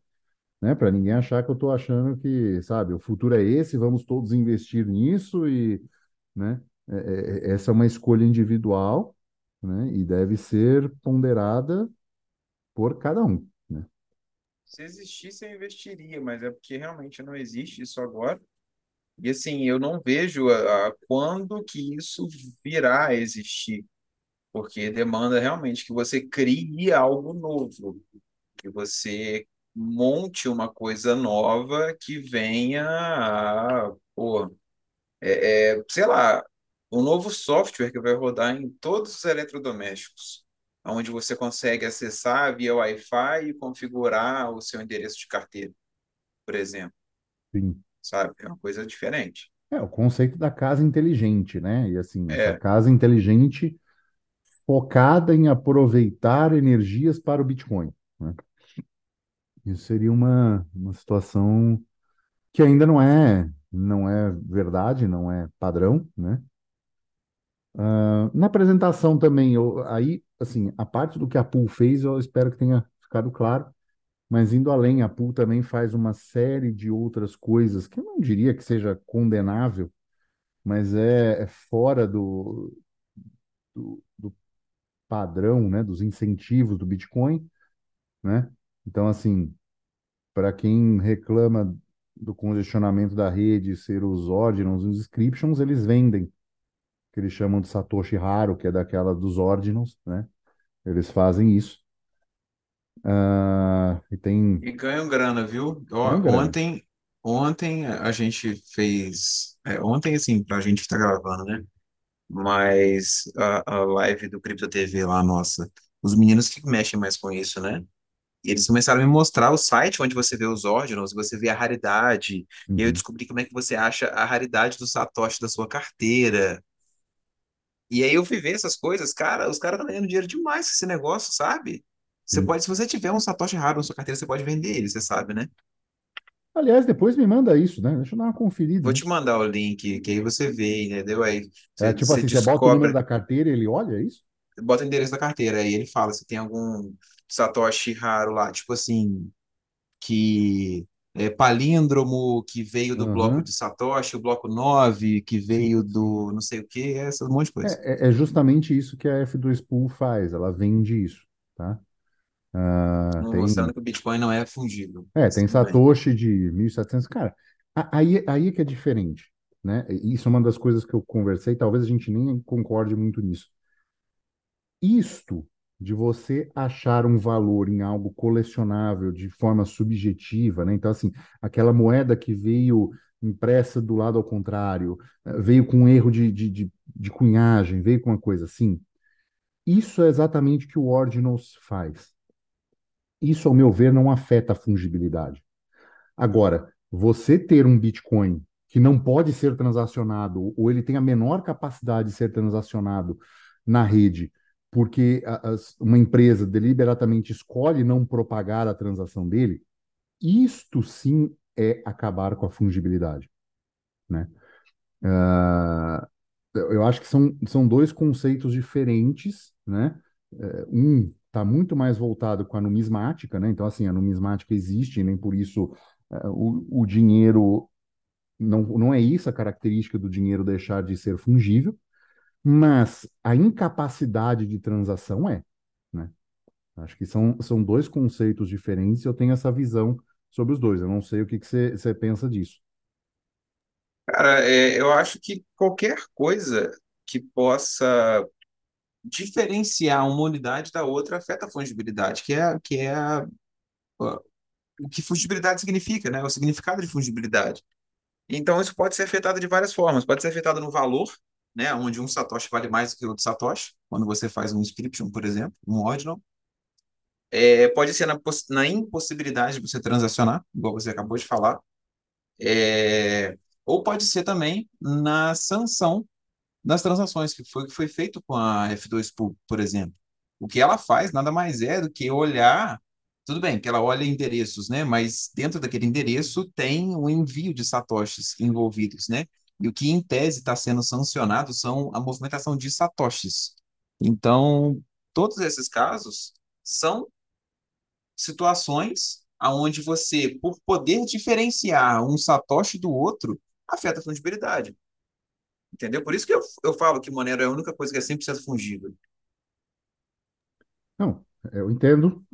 [SPEAKER 1] né? Para ninguém achar que eu estou achando que, sabe, o futuro é esse, vamos todos investir nisso e, né? É- é- é- essa é uma escolha individual, né? E deve ser ponderada por cada um, né?
[SPEAKER 2] Se existisse, eu investiria, mas é porque realmente não existe isso agora. E assim, eu não vejo a, a- quando que isso virá a existir, porque demanda realmente que você crie algo novo, que você monte uma coisa nova que venha a, pô, é, é, sei lá, um novo software que vai rodar em todos os eletrodomésticos, onde você consegue acessar via Wi-Fi e configurar o seu endereço de carteira, por exemplo,
[SPEAKER 1] Sim.
[SPEAKER 2] sabe? É uma coisa diferente.
[SPEAKER 1] É o conceito da casa inteligente, né? E assim,
[SPEAKER 2] É,
[SPEAKER 1] casa inteligente focada em aproveitar energias para o Bitcoin, né? Isso seria uma, uma situação que ainda não é, não é verdade, não é padrão, né? Ah, na apresentação também, eu, aí, assim, a parte do que a Pool fez, eu espero que tenha ficado claro, mas indo além, a Pool também faz uma série de outras coisas que eu não diria que seja condenável, mas é, é fora do, do, do padrão, né, dos incentivos do Bitcoin, né? Então, assim, para quem reclama do congestionamento da rede ser os ordinals os inscriptions, eles vendem, que eles chamam de Satoshi Raro, que é daquela dos ordinals, né? Eles fazem isso. Ah, e tem,
[SPEAKER 2] e ganham grana, viu? Ó,
[SPEAKER 1] grana.
[SPEAKER 2] ontem, ontem a gente fez, é, ontem assim, pra gente que tá gravando, né? Mas a, a live do Cripto TV lá, nossa, os meninos que mexem mais com isso, né? E eles começaram a me mostrar o site onde você vê os ordinals, você vê a raridade. E aí eu
[SPEAKER 1] Uhum,
[SPEAKER 2] descobri como é que você acha a raridade do Satoshi da sua carteira. E aí eu fui ver essas coisas, cara, os caras estão ganhando dinheiro demais com esse negócio, sabe? Você
[SPEAKER 1] sim.
[SPEAKER 2] pode, se você tiver um Satoshi raro na sua carteira, você pode vender ele, você sabe, né?
[SPEAKER 1] Aliás, depois me manda isso, né? Deixa eu dar uma conferida,
[SPEAKER 2] Vou
[SPEAKER 1] né?
[SPEAKER 2] te mandar o link, que aí você vê, entendeu? Aí
[SPEAKER 1] É
[SPEAKER 2] você,
[SPEAKER 1] tipo
[SPEAKER 2] você
[SPEAKER 1] assim, você bota o número
[SPEAKER 2] descobre,
[SPEAKER 1] da carteira e ele olha, é isso?
[SPEAKER 2] bota o endereço da carteira, aí ele fala se tem algum Satoshi raro lá, tipo assim, que é, palíndromo que veio do bloco
[SPEAKER 1] Aham.
[SPEAKER 2] de Satoshi, o bloco 9 que veio do não sei o que, essa um monte de coisa.
[SPEAKER 1] É, é é justamente isso que a F2Pool faz, ela vende isso, tá? Ah,
[SPEAKER 2] Mostrando
[SPEAKER 1] tem,
[SPEAKER 2] que o Bitcoin não é fungível.
[SPEAKER 1] é, tem. Satoshi de 1.700, cara, aí, aí é que é diferente, né? Isso é uma das coisas que eu conversei, talvez a gente nem concorde muito nisso. Isto de você achar um valor em algo colecionável de forma subjetiva, né? Então, assim, aquela moeda que veio impressa do lado ao contrário, eh, veio com um erro de, de, de, de cunhagem, veio com uma coisa assim. Isso é exatamente o que o Ordinals faz. Isso, ao meu ver, não afeta a fungibilidade. Agora, você ter um Bitcoin que não pode ser transacionado, ou ele tem a menor capacidade de ser transacionado na rede, porque uma empresa deliberadamente escolhe não propagar a transação dele, isto sim é acabar com a fungibilidade, né? Ah, eu acho que são, são dois conceitos diferentes, né? É, Um está muito mais voltado com a numismática, né? Então, assim, a numismática existe, nem por isso é, o, o dinheiro não, não é isso a característica do dinheiro deixar de ser fungível, mas a incapacidade de transação é, né? Acho que são, são dois conceitos diferentes e eu tenho essa visão sobre os dois. Eu não sei o que você pensa disso.
[SPEAKER 2] Cara, é, eu acho que qualquer coisa que possa diferenciar uma unidade da outra afeta a fungibilidade, que é, que é o que fungibilidade significa, né? O significado de fungibilidade. Então, isso pode ser afetado de várias formas. Pode ser afetado no valor, né? Onde um satoshi vale mais do que outro satoshi, quando você faz um inscription, por exemplo, um ordinal. É, pode ser na, na impossibilidade de você transacionar, igual você acabou de falar. É, ou pode ser também na sanção das transações, que foi o que foi feito com a F2 Pool, por exemplo. O que ela faz nada mais é do que olhar, tudo bem, que ela olha endereços, né? Mas dentro daquele endereço tem o envio de satoshis envolvidos, né? E o que em tese está sendo sancionado são a movimentação de satoshis. Então, todos esses casos são situações aonde você, por poder diferenciar um satoshi do outro, afeta a fungibilidade. Entendeu? Por isso que eu, eu falo que Monero é a única coisa que é 100% fungível.
[SPEAKER 1] Não, eu entendo.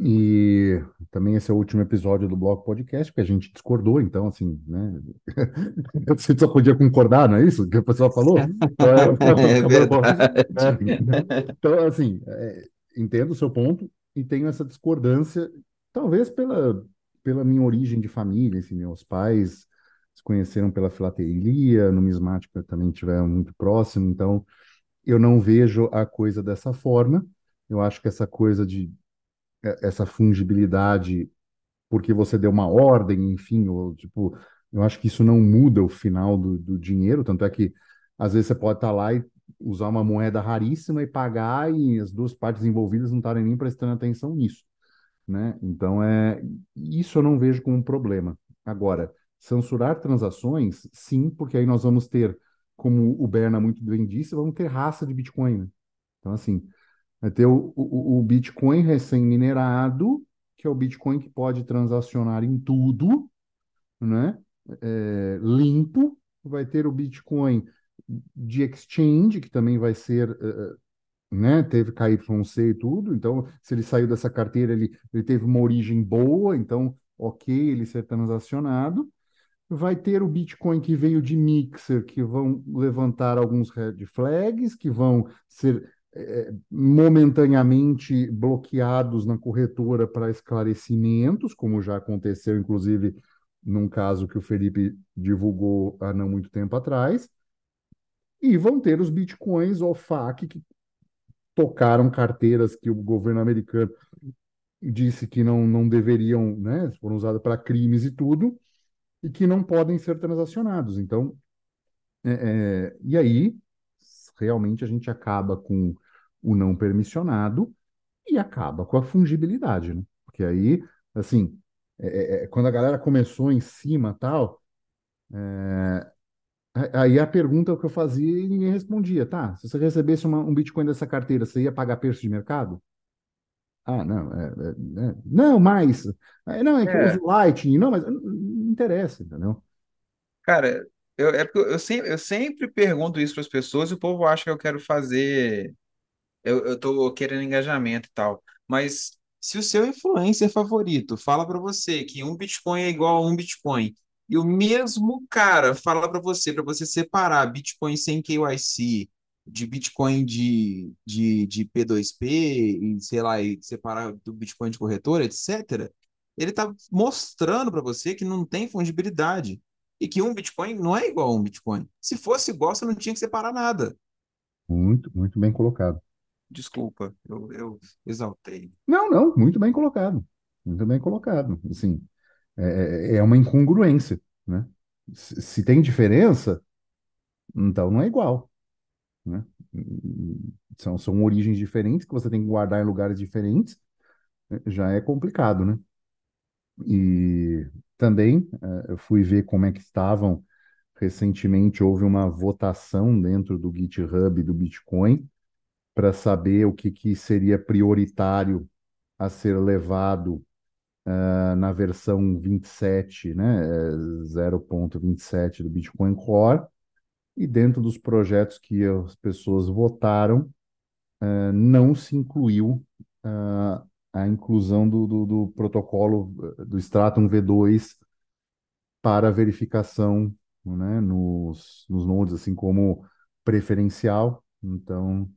[SPEAKER 1] E também esse é o último episódio do Bloco Podcast, porque a gente discordou, então, assim, né? Você só podia concordar, não é isso que o pessoal falou? Então, é,
[SPEAKER 2] É
[SPEAKER 1] né? Então, assim, é, entendo o seu ponto e tenho essa discordância, talvez pela, pela minha origem de família, assim, meus pais se conheceram pela filatelia, numismática também tiveram muito próximo, então eu não vejo a coisa dessa forma. Eu acho que essa coisa de eh, essa fungibilidade porque você deu uma ordem, enfim, ou tipo, eu acho que isso não muda o final do, do dinheiro, tanto é que às vezes você pode estar lá e usar uma moeda raríssima e pagar e as duas partes envolvidas não estarem nem prestando atenção nisso, né? Então é isso eu não vejo como um problema. Agora, censurar transações, sim, porque aí nós vamos ter, como o Berna muito bem disse, vamos ter raça de Bitcoin, né? Então, assim, Vai ter o, o, o Bitcoin recém-minerado, que é o Bitcoin que pode transacionar em tudo, né? É, limpo. Vai ter o Bitcoin de exchange, que também vai ser, eh, né? Teve KYC e tudo. Então, se ele saiu dessa carteira, ele, ele teve uma origem boa, então, ok, ele ser transacionado. Vai ter o Bitcoin que veio de Mixer, que vão levantar alguns red flags, que vão ser eh, momentaneamente bloqueados na corretora para esclarecimentos, como já aconteceu, inclusive, num caso que o Felipe divulgou há não muito tempo atrás. E vão ter os Bitcoins OFAC, que tocaram carteiras que o governo americano disse que não, não deveriam, né, foram usadas para crimes e tudo, e que não podem ser transacionados. Então, é, é, e aí, realmente, a gente acaba com o não permissionado e acaba com a fungibilidade, né? Porque aí, assim, é, é, é, quando a galera começou em cima tal, a- aí a pergunta que eu fazia e ninguém respondia, tá? Se você recebesse uma- um Bitcoin dessa carteira, você ia pagar preço de mercado? Ah, não, é, é, é, não, mas, é, não, é que eu uso
[SPEAKER 2] É,
[SPEAKER 1] Lightning, não, mas interessa, entendeu?
[SPEAKER 2] cara, eu, é porque eu, sempre, eu sempre pergunto isso para as pessoas e o povo acha que eu quero fazer. Eu, eu tô querendo engajamento e tal. Mas se o seu influencer favorito fala para você que um Bitcoin é igual a um Bitcoin, e o mesmo cara fala para você, para você separar Bitcoin sem KYC, de Bitcoin de, de, de P2P, e sei lá, e separar do Bitcoin de corretora, etc., ele está mostrando para você que não tem fungibilidade. E que um Bitcoin não é igual a um Bitcoin. Se fosse igual, você não tinha que separar nada.
[SPEAKER 1] Muito, muito bem colocado.
[SPEAKER 2] Desculpa, eu, eu exaltei.
[SPEAKER 1] Não, não, muito bem colocado. Muito bem colocado. Assim, é, é é uma incongruência, né? Se, se tem diferença, então não é igual, né? São, são origens diferentes que você tem que guardar em lugares diferentes, né? já é complicado, né? E também eh, eu fui ver como é que estavam. Recentemente houve uma votação dentro do GitHub do Bitcoin para saber o que, que seria prioritário a ser levado ah, na versão 27, né, eh, zero ponto vinte e sete do Bitcoin Core. E dentro dos projetos que as pessoas votaram, eh, não se incluiu a inclusão do, do, do protocolo eh, do Stratum V2 para verificação, né, nos, nos nodes, assim como preferencial. Então,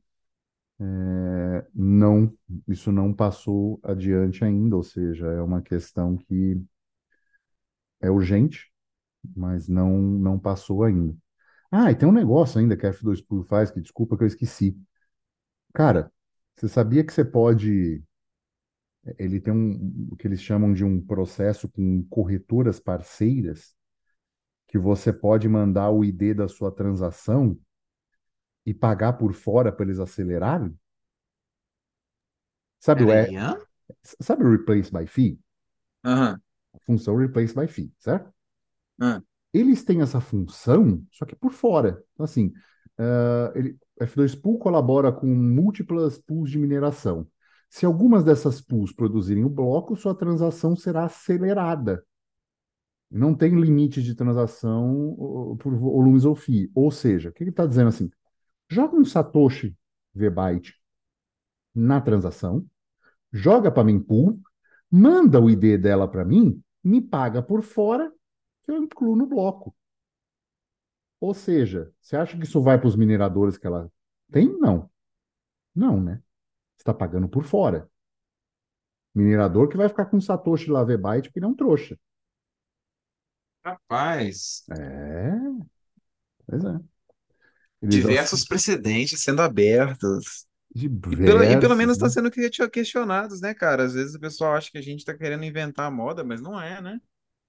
[SPEAKER 1] é, não, isso não passou adiante ainda, ou seja, é uma questão que é urgente, mas não, não passou ainda. Ah, e tem um negócio ainda que a F2Pool faz, que desculpa que eu esqueci. Cara, você sabia que você pode. Ele tem um, o que eles chamam de um processo com corretoras parceiras, que você pode mandar o ID da sua transação e pagar por fora para eles acelerarem? Sabe o,
[SPEAKER 2] hã?
[SPEAKER 1] sabe o Replace by Fee?
[SPEAKER 2] Aham,
[SPEAKER 1] A função Replace by Fee, certo?
[SPEAKER 2] aham.
[SPEAKER 1] Eles têm essa função, só que por fora. Então, assim, ah, ele, F2Pool colabora com múltiplas pools de mineração. Se algumas dessas pools produzirem o bloco, sua transação será acelerada. Não tem limite de transação por volumes ou FII. Ou seja, o que ele está dizendo assim? Joga um Satoshi VByte na transação, joga para mim pool, manda o ID dela para mim, me paga por fora, que eu incluo no bloco. Ou seja, você acha que isso vai para os mineradores que ela tem? Não. Não, né? Está pagando por fora. Minerador que vai ficar com Satoshi lá VByte porque ele é um trouxa.
[SPEAKER 2] Rapaz,
[SPEAKER 1] É, pois é. Eles
[SPEAKER 2] diversos precedentes sendo abertos. E pelo, e pelo
[SPEAKER 1] diversos,
[SPEAKER 2] menos está
[SPEAKER 1] né?
[SPEAKER 2] sendo que- questionados, né, cara? Às vezes o pessoal acha que a gente está querendo inventar a moda, mas não é, né?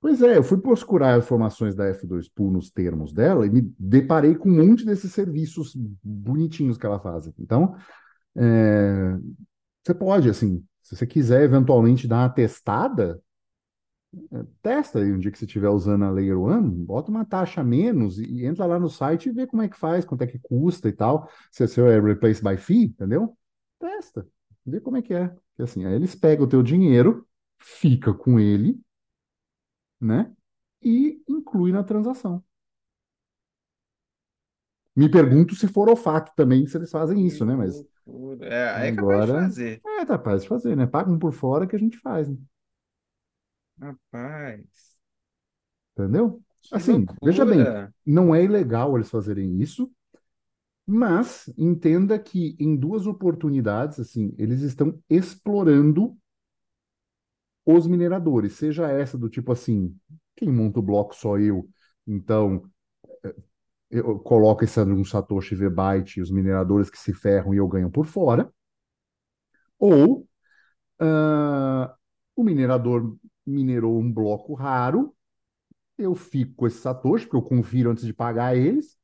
[SPEAKER 1] Pois é, eu fui procurar informações da F2Pool nos termos dela e me deparei com um monte desses serviços bonitinhos que ela faz. Então, é, você pode, assim, se você quiser eventualmente dar uma testada, testa aí um dia que você estiver usando a Layer One, bota uma taxa menos e, entra lá no site e vê como é que faz, quanto é que custa e tal. Se se é replace by fee, entendeu? Testa, vê como é que é. Porque, assim, aí eles pegam o teu dinheiro, fica com ele, né? E inclui na transação. Me pergunto se for OFAC também, se eles fazem isso, né? Mas
[SPEAKER 2] loucura. É, é capaz de
[SPEAKER 1] agora
[SPEAKER 2] fazer.
[SPEAKER 1] é capaz de fazer, né? Pagam por fora que a gente faz, né?
[SPEAKER 2] Rapaz,
[SPEAKER 1] Entendeu?
[SPEAKER 2] que
[SPEAKER 1] Assim, veja bem,
[SPEAKER 2] loucura.
[SPEAKER 1] não é ilegal eles fazerem isso, mas entenda que em duas oportunidades, assim, eles estão explorando os mineradores, seja essa do tipo assim, quem monta o bloco só eu, então eu coloco esse um Satoshi V-Byte os mineradores que se ferram e eu ganho por fora, ou ah, o minerador minerou um bloco raro, eu fico com esse Satoshi, porque eu confiro antes de pagar eles,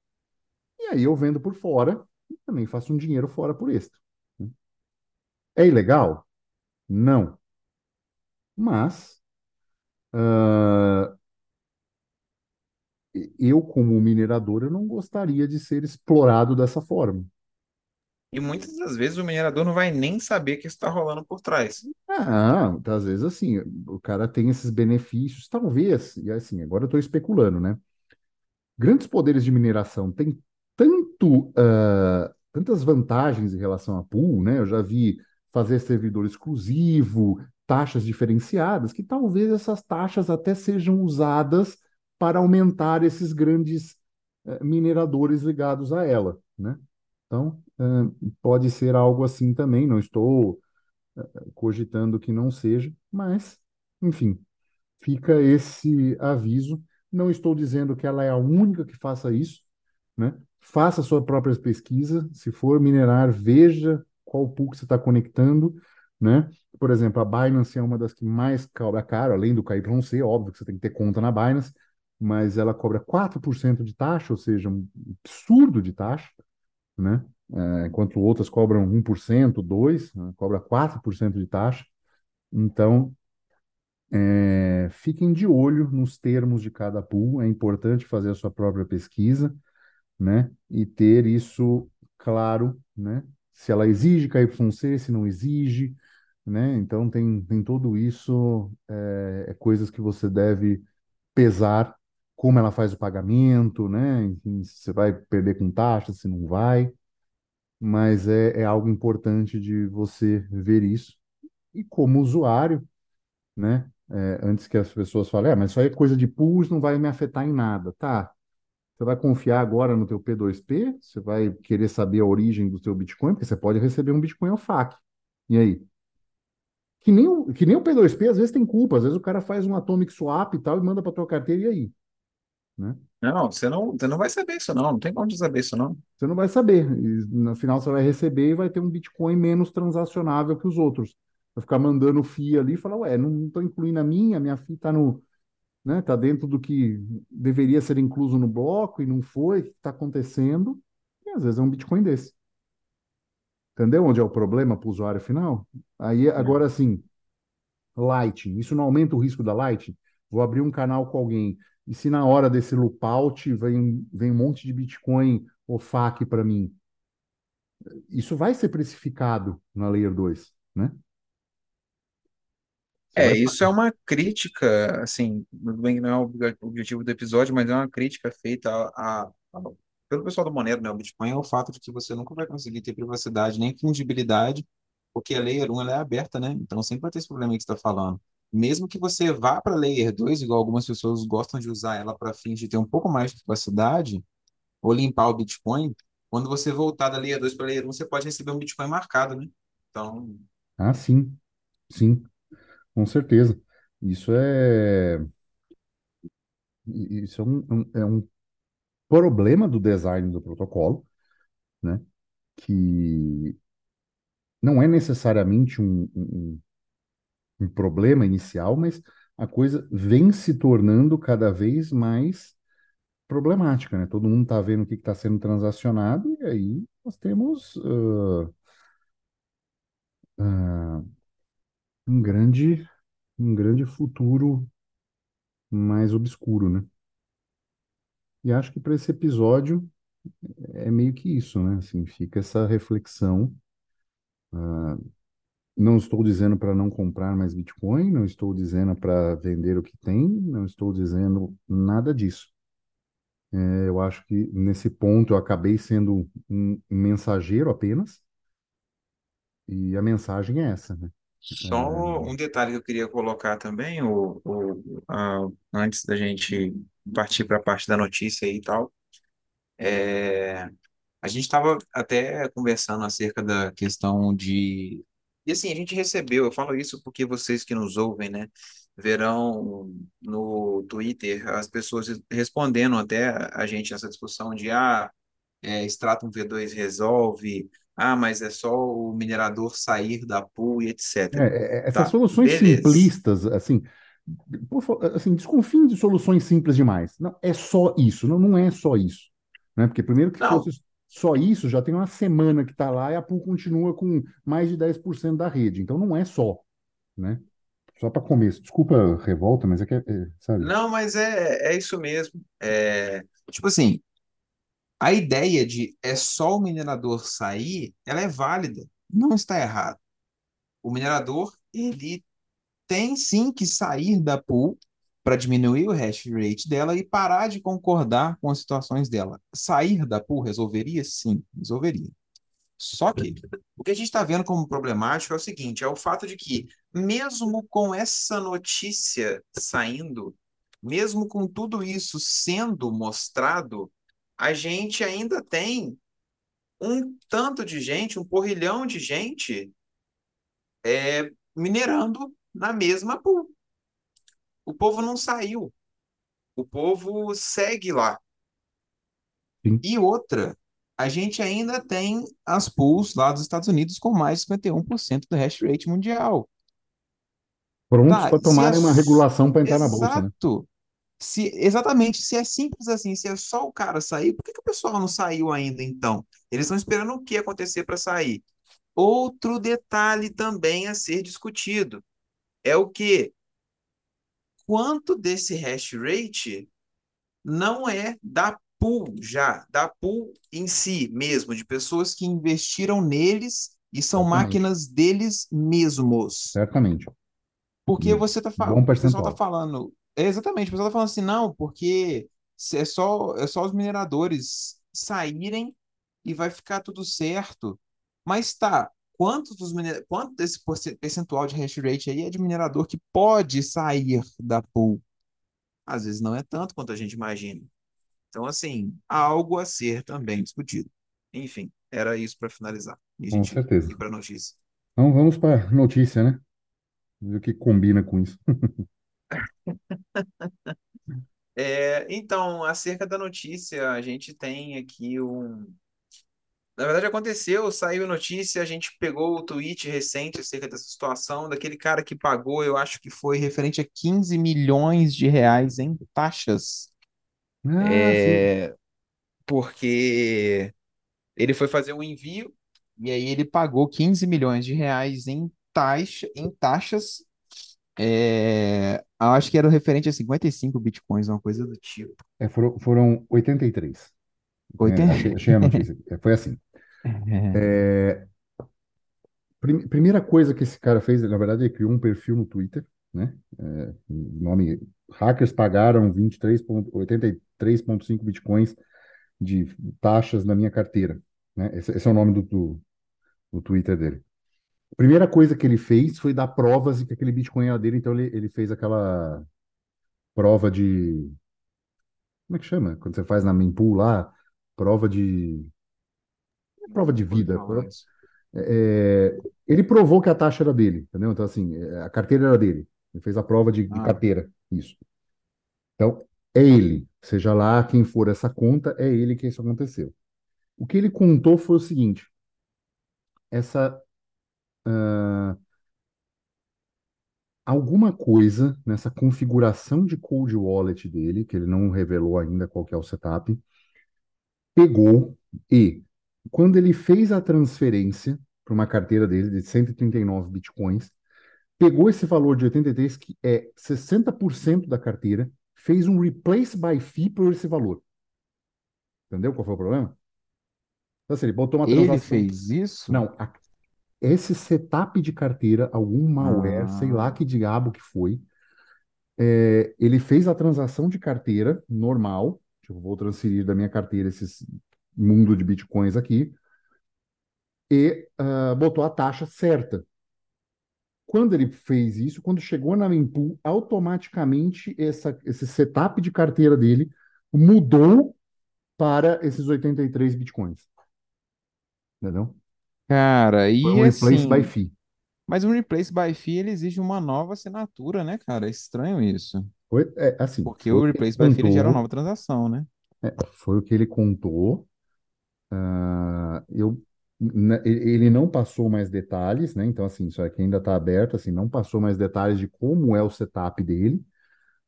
[SPEAKER 1] e aí eu vendo por fora e também faço um dinheiro fora por extra. É ilegal? Não. Mas ah, eu, como minerador, eu não gostaria de ser explorado dessa forma.
[SPEAKER 2] E muitas das vezes o minerador não vai nem saber que isso está rolando por trás.
[SPEAKER 1] Ah, às vezes assim, o cara tem esses benefícios, talvez, e assim, agora eu estou especulando, né? Grandes poderes de mineração têm tanto, ah, tantas vantagens em relação a pool, né? Eu já vi fazer servidor exclusivo, taxas diferenciadas, que talvez essas taxas até sejam usadas para aumentar esses grandes eh, mineradores ligados a ela, né? Então, ah, pode ser algo assim também, não estou cogitando que não seja, mas, enfim, fica esse aviso. Não estou dizendo que ela é a única que faça isso, né? Faça sua própria pesquisa. Se for minerar, veja qual pool que você está conectando, né? Por exemplo, a Binance é uma das que mais cobra caro, além do KYC, óbvio que você tem que ter conta na Binance, mas ela cobra 4% de taxa, ou seja, um absurdo de taxa, né? É, enquanto outras cobram 1%, 2%, né? cobra 4% de taxa. Então, é, fiquem de olho nos termos de cada pool, é importante fazer a sua própria pesquisa, né? E ter isso claro, né? Se ela exige KYC, se não exige, né? Então tem, tem tudo isso, é, é coisas que você deve pesar, como ela faz o pagamento, né? Enfim, se você vai perder com taxa, se não vai, mas é, é algo importante de você ver isso. E como usuário, né? É, antes que as pessoas falem, ah, mas isso aí é coisa de pools, não vai me afetar em nada. Tá, você vai confiar agora no teu P2P? Você vai querer saber a origem do teu Bitcoin? Porque você pode receber um Bitcoin ao FAQ. E aí? Que nem, o, que nem o P2P às vezes tem culpa. Às vezes o cara faz um atomic swap e tal e manda para tua carteira e aí? Né?
[SPEAKER 2] Não, você não, você não vai saber isso não, não tem como saber isso não.
[SPEAKER 1] Você não vai saber. E, no final você vai receber e vai ter um Bitcoin menos transacionável que os outros. Vai ficar mandando FII ali e falar, ué, não estou incluindo a minha, minha FII está no, né, tá dentro do que deveria ser incluso no bloco e não foi, o que está acontecendo? E às vezes é um Bitcoin desse. Entendeu onde é o problema para o usuário final? Aí, agora assim, Lightning, isso não aumenta o risco da Lightning? Vou abrir um canal com alguém, e se na hora desse loopout vem, vem um monte de Bitcoin ou FAQ para mim? Isso vai ser precificado na Layer 2, né? Você
[SPEAKER 2] É, isso é uma crítica, assim, bem que não é o obje- o objetivo do episódio, mas é uma crítica feita a, a- pelo pessoal do Monero, né? O Bitcoin é o fato de que você nunca vai conseguir ter privacidade nem fungibilidade, porque a Layer 1 ela é aberta, né? Então sempre vai ter esse problema que você está falando. Mesmo que você vá para Layer 2, igual algumas pessoas gostam de usar ela para fins de ter um pouco mais de privacidade, ou limpar o Bitcoin, quando você voltar da Layer 2 para Layer 1, você pode receber um Bitcoin marcado, né? Então,
[SPEAKER 1] Ah, sim, sim, com certeza. Isso é, isso é um, um- é um problema do design do protocolo, né? Que não é necessariamente um, um, um problema inicial, mas a coisa vem se tornando cada vez mais problemática, né? Todo mundo está vendo o que está sendo transacionado e aí nós temos ah, ah, um grande, um grande futuro mais obscuro, né? E acho que para esse episódio é meio que isso, né? Assim, fica essa reflexão. Não estou dizendo para não comprar mais Bitcoin, não estou dizendo para vender o que tem, não estou dizendo nada disso. É, eu acho que nesse ponto eu acabei sendo um mensageiro apenas, e a mensagem é essa, né?
[SPEAKER 2] Só um detalhe que eu queria colocar também, o, o, a- antes da gente partir para a parte da notícia e tal, é, a gente estava até conversando acerca da questão de. E assim, a gente recebeu, eu falo isso porque vocês que nos ouvem, né, verão no Twitter as pessoas respondendo até a gente essa discussão de ah, é, Stratum V2 resolve, ah, mas é só o minerador sair da pool e etc.
[SPEAKER 1] é, é, essas
[SPEAKER 2] Tá,
[SPEAKER 1] soluções
[SPEAKER 2] beleza.
[SPEAKER 1] simplistas, assim, por assim, desconfiem de soluções simples demais. Não, é só isso, não, não é só isso, né? Porque primeiro que
[SPEAKER 2] Não,
[SPEAKER 1] fosse só isso, já tem uma semana que está lá e a pool continua com mais de 10% da rede. Então não é só, né? Só para começo. Desculpa a revolta, mas é que, é, é, sabe?
[SPEAKER 2] não, mas é, é isso mesmo. É, tipo assim, a ideia de é só o minerador sair, ela é válida, não está errado. O minerador, ele tem sim que sair da pool para diminuir o hash rate dela e parar de concordar com as situações dela. Sair da pool resolveria? Sim, resolveria. Só que o que a gente está vendo como problemático é o seguinte: é o fato de que, mesmo com essa notícia saindo, mesmo com tudo isso sendo mostrado, a gente ainda tem um tanto de gente, um porrilhão de gente é, minerando na mesma pool. O povo não saiu. O povo segue lá.
[SPEAKER 1] Sim.
[SPEAKER 2] E outra, a gente ainda tem as pools lá dos Estados Unidos com mais de 51% do hash rate mundial.
[SPEAKER 1] Prontos
[SPEAKER 2] Tá,
[SPEAKER 1] para
[SPEAKER 2] se é
[SPEAKER 1] uma regulação para entrar na bolsa, né?
[SPEAKER 2] Exato. Se, exatamente, se é simples assim, se é só o cara sair, por que que o pessoal não saiu ainda então? Eles estão esperando o que acontecer para sair? Outro detalhe também a ser discutido é o que? Quanto desse hash rate não é da pool já, da pool em si mesmo, de pessoas que investiram neles e são
[SPEAKER 1] Certamente.
[SPEAKER 2] máquinas deles mesmos.
[SPEAKER 1] Certamente.
[SPEAKER 2] Porque
[SPEAKER 1] E
[SPEAKER 2] você tá
[SPEAKER 1] bom
[SPEAKER 2] falando, o pessoal tá
[SPEAKER 1] percentual.
[SPEAKER 2] falando, é, exatamente, o pessoal tá falando assim, não, porque é só, é só os mineradores saírem e vai ficar tudo certo. Mas tá, quantos dos quanto desse percentual de hash rate aí é de minerador que pode sair da pool? Às vezes não é tanto quanto a gente imagina. Então, assim, há algo a ser também discutido. Enfim, era isso para finalizar. E
[SPEAKER 1] Com certeza.
[SPEAKER 2] para a notícia.
[SPEAKER 1] Então vamos para a notícia, né? Ver o que combina com isso.
[SPEAKER 4] É, então, acerca da notícia, a gente tem aqui um. Na verdade, aconteceu, saiu a notícia, a gente pegou o tweet recente acerca dessa situação, daquele cara que pagou, eu acho que foi
[SPEAKER 2] Referente a 15 milhões de reais em taxas,
[SPEAKER 1] Ah,
[SPEAKER 2] é, porque ele foi fazer um envio e aí ele pagou 15 milhões de reais em taxa, em taxas. É, acho que era referente a 55 bitcoins, uma coisa do tipo.
[SPEAKER 1] É, foram, foram 83. É,
[SPEAKER 2] 80...
[SPEAKER 1] achei, achei a notícia. É, Foi assim. É, prim- primeira coisa que esse cara fez, na verdade, ele criou um perfil no Twitter, né? É, nome Hackers pagaram 23 ponto- 83,5 bitcoins de taxas na minha carteira, né? Esse, esse é o nome do, do, do Twitter dele. Primeira coisa que ele fez foi dar provas de que aquele Bitcoin era dele, então ele, ele fez aquela prova de. Como é que chama? Quando você faz na mempool lá, prova de. Prova de vida.
[SPEAKER 2] falar isso.
[SPEAKER 1] É, ele provou que a taxa era dele, entendeu? Então, assim, é, a carteira era dele. Ele fez a prova de, de
[SPEAKER 2] Ah,
[SPEAKER 1] carteira, isso. Então, é ele. Seja lá quem for essa conta, é ele que isso aconteceu. O que ele contou foi o seguinte: essa. ah, alguma coisa nessa configuração de cold wallet dele, que ele não revelou ainda qual que é o setup, pegou e, quando ele fez a transferência para uma carteira dele de 139 bitcoins, pegou esse valor de 83, que é 60% da carteira, fez um replace by fee por esse valor. Entendeu qual foi o problema? Então, assim, ele botou uma
[SPEAKER 2] ele
[SPEAKER 1] transação.
[SPEAKER 2] fez isso?
[SPEAKER 1] Não, a- esse setup de carteira, algum malware, sei lá
[SPEAKER 2] Ah,
[SPEAKER 1] que diabo que foi, é, ele fez a transação de carteira normal, tipo, vou transferir da minha carteira esse mundo de bitcoins aqui, e ah, botou a taxa certa. Quando ele fez isso, quando chegou na mempool, automaticamente essa, esse setup de carteira dele mudou para esses 83 bitcoins. Entendeu?
[SPEAKER 2] cara,
[SPEAKER 1] Foi
[SPEAKER 2] e
[SPEAKER 1] um replace by
[SPEAKER 2] assim,
[SPEAKER 1] fee.
[SPEAKER 2] mas um replace by fee ele exige uma nova assinatura, né, cara? É estranho isso.
[SPEAKER 1] Foi, é, assim,
[SPEAKER 2] Porque o replace by fee ele gera uma
[SPEAKER 1] contou,
[SPEAKER 2] nova transação, né?
[SPEAKER 1] é, foi o que ele contou. Ah, eu, na- ele não passou mais detalhes, né? Então, assim, isso aqui ainda está aberto, assim, não passou mais detalhes de como é o setup dele,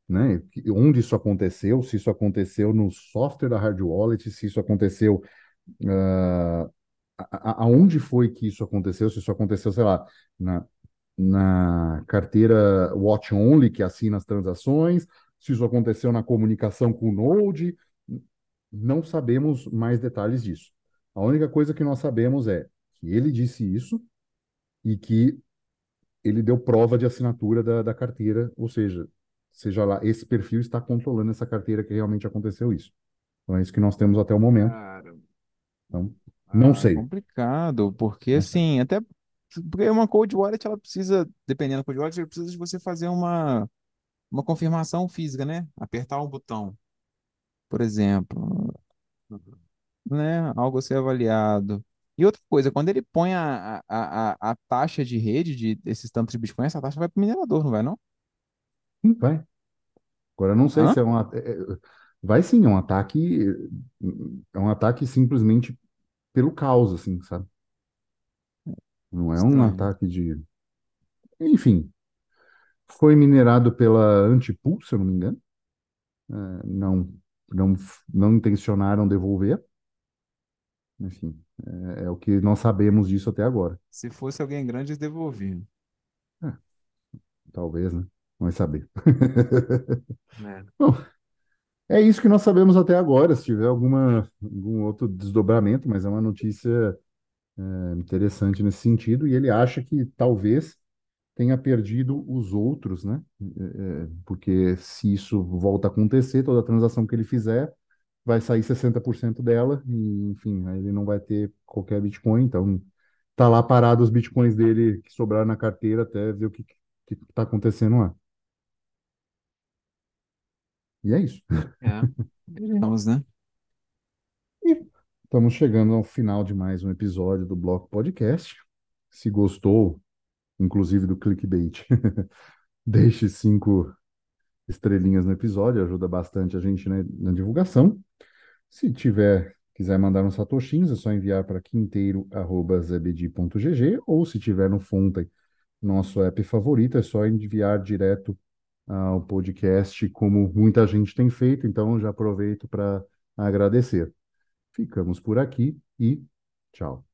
[SPEAKER 1] né? Onde isso aconteceu, se isso aconteceu no software da Hard Wallet, se isso aconteceu, a- a- aonde foi que isso aconteceu, se isso aconteceu, sei lá, na, na carteira Watch Only, que assina as transações, se isso aconteceu na comunicação com o Node, não sabemos mais detalhes disso. A única coisa que nós sabemos é que ele disse isso e que ele deu prova de assinatura da, da carteira, ou seja, seja lá, esse perfil está controlando essa carteira que realmente aconteceu isso. Então é isso que nós temos até o momento. Então, não
[SPEAKER 2] Ah, é
[SPEAKER 1] sei.
[SPEAKER 2] complicado, porque assim, até porque uma cold wallet ela precisa, dependendo da cold wallet, ela precisa de você fazer uma, uma confirmação física, né? Apertar um botão, por exemplo, né? Algo a ser avaliado. E outra coisa, quando ele põe a, a, a, a taxa de rede de, desses tantos de Bitcoin, essa taxa vai para o minerador, não vai não?
[SPEAKER 1] Sim, vai. Agora, não sei
[SPEAKER 2] Hã?
[SPEAKER 1] se é um... é- Vai sim, é um ataque... É um ataque simplesmente pelo caos, assim, sabe? Não é um
[SPEAKER 2] Estranho.
[SPEAKER 1] ataque de... Enfim, foi minerado pela Antipool, se eu não me engano. É, não, não, não intencionaram devolver. Enfim, é, é o que nós sabemos disso até agora.
[SPEAKER 2] Se fosse alguém grande, eles devolviam.
[SPEAKER 1] É, talvez, né? Vai saber.
[SPEAKER 5] né?
[SPEAKER 1] Bom, é isso que nós sabemos até agora. Se tiver alguma, algum outro desdobramento, mas é uma notícia é, interessante nesse sentido. E ele acha que talvez tenha perdido os outros, né? É, é, porque se isso volta a acontecer, toda transação que ele fizer vai sair 60% dela, e enfim, aí ele não vai ter qualquer Bitcoin. Então, tá lá parado os Bitcoins dele que sobraram na carteira até ver o que, que tá acontecendo lá. E é isso.
[SPEAKER 5] É.
[SPEAKER 2] Veremos, né?
[SPEAKER 1] E estamos chegando ao final de mais um episódio do Bloco Podcast. Se gostou, inclusive do clickbait, deixe cinco estrelinhas no episódio, ajuda bastante a gente na, na divulgação. Se tiver, quiser mandar uns satoshinhos, é só enviar para quinteiro@zebedi.gg ou se tiver no Fonte, nosso app favorito, é só enviar direto ao podcast, como muita gente tem feito, então já aproveito para agradecer. Ficamos por aqui e tchau.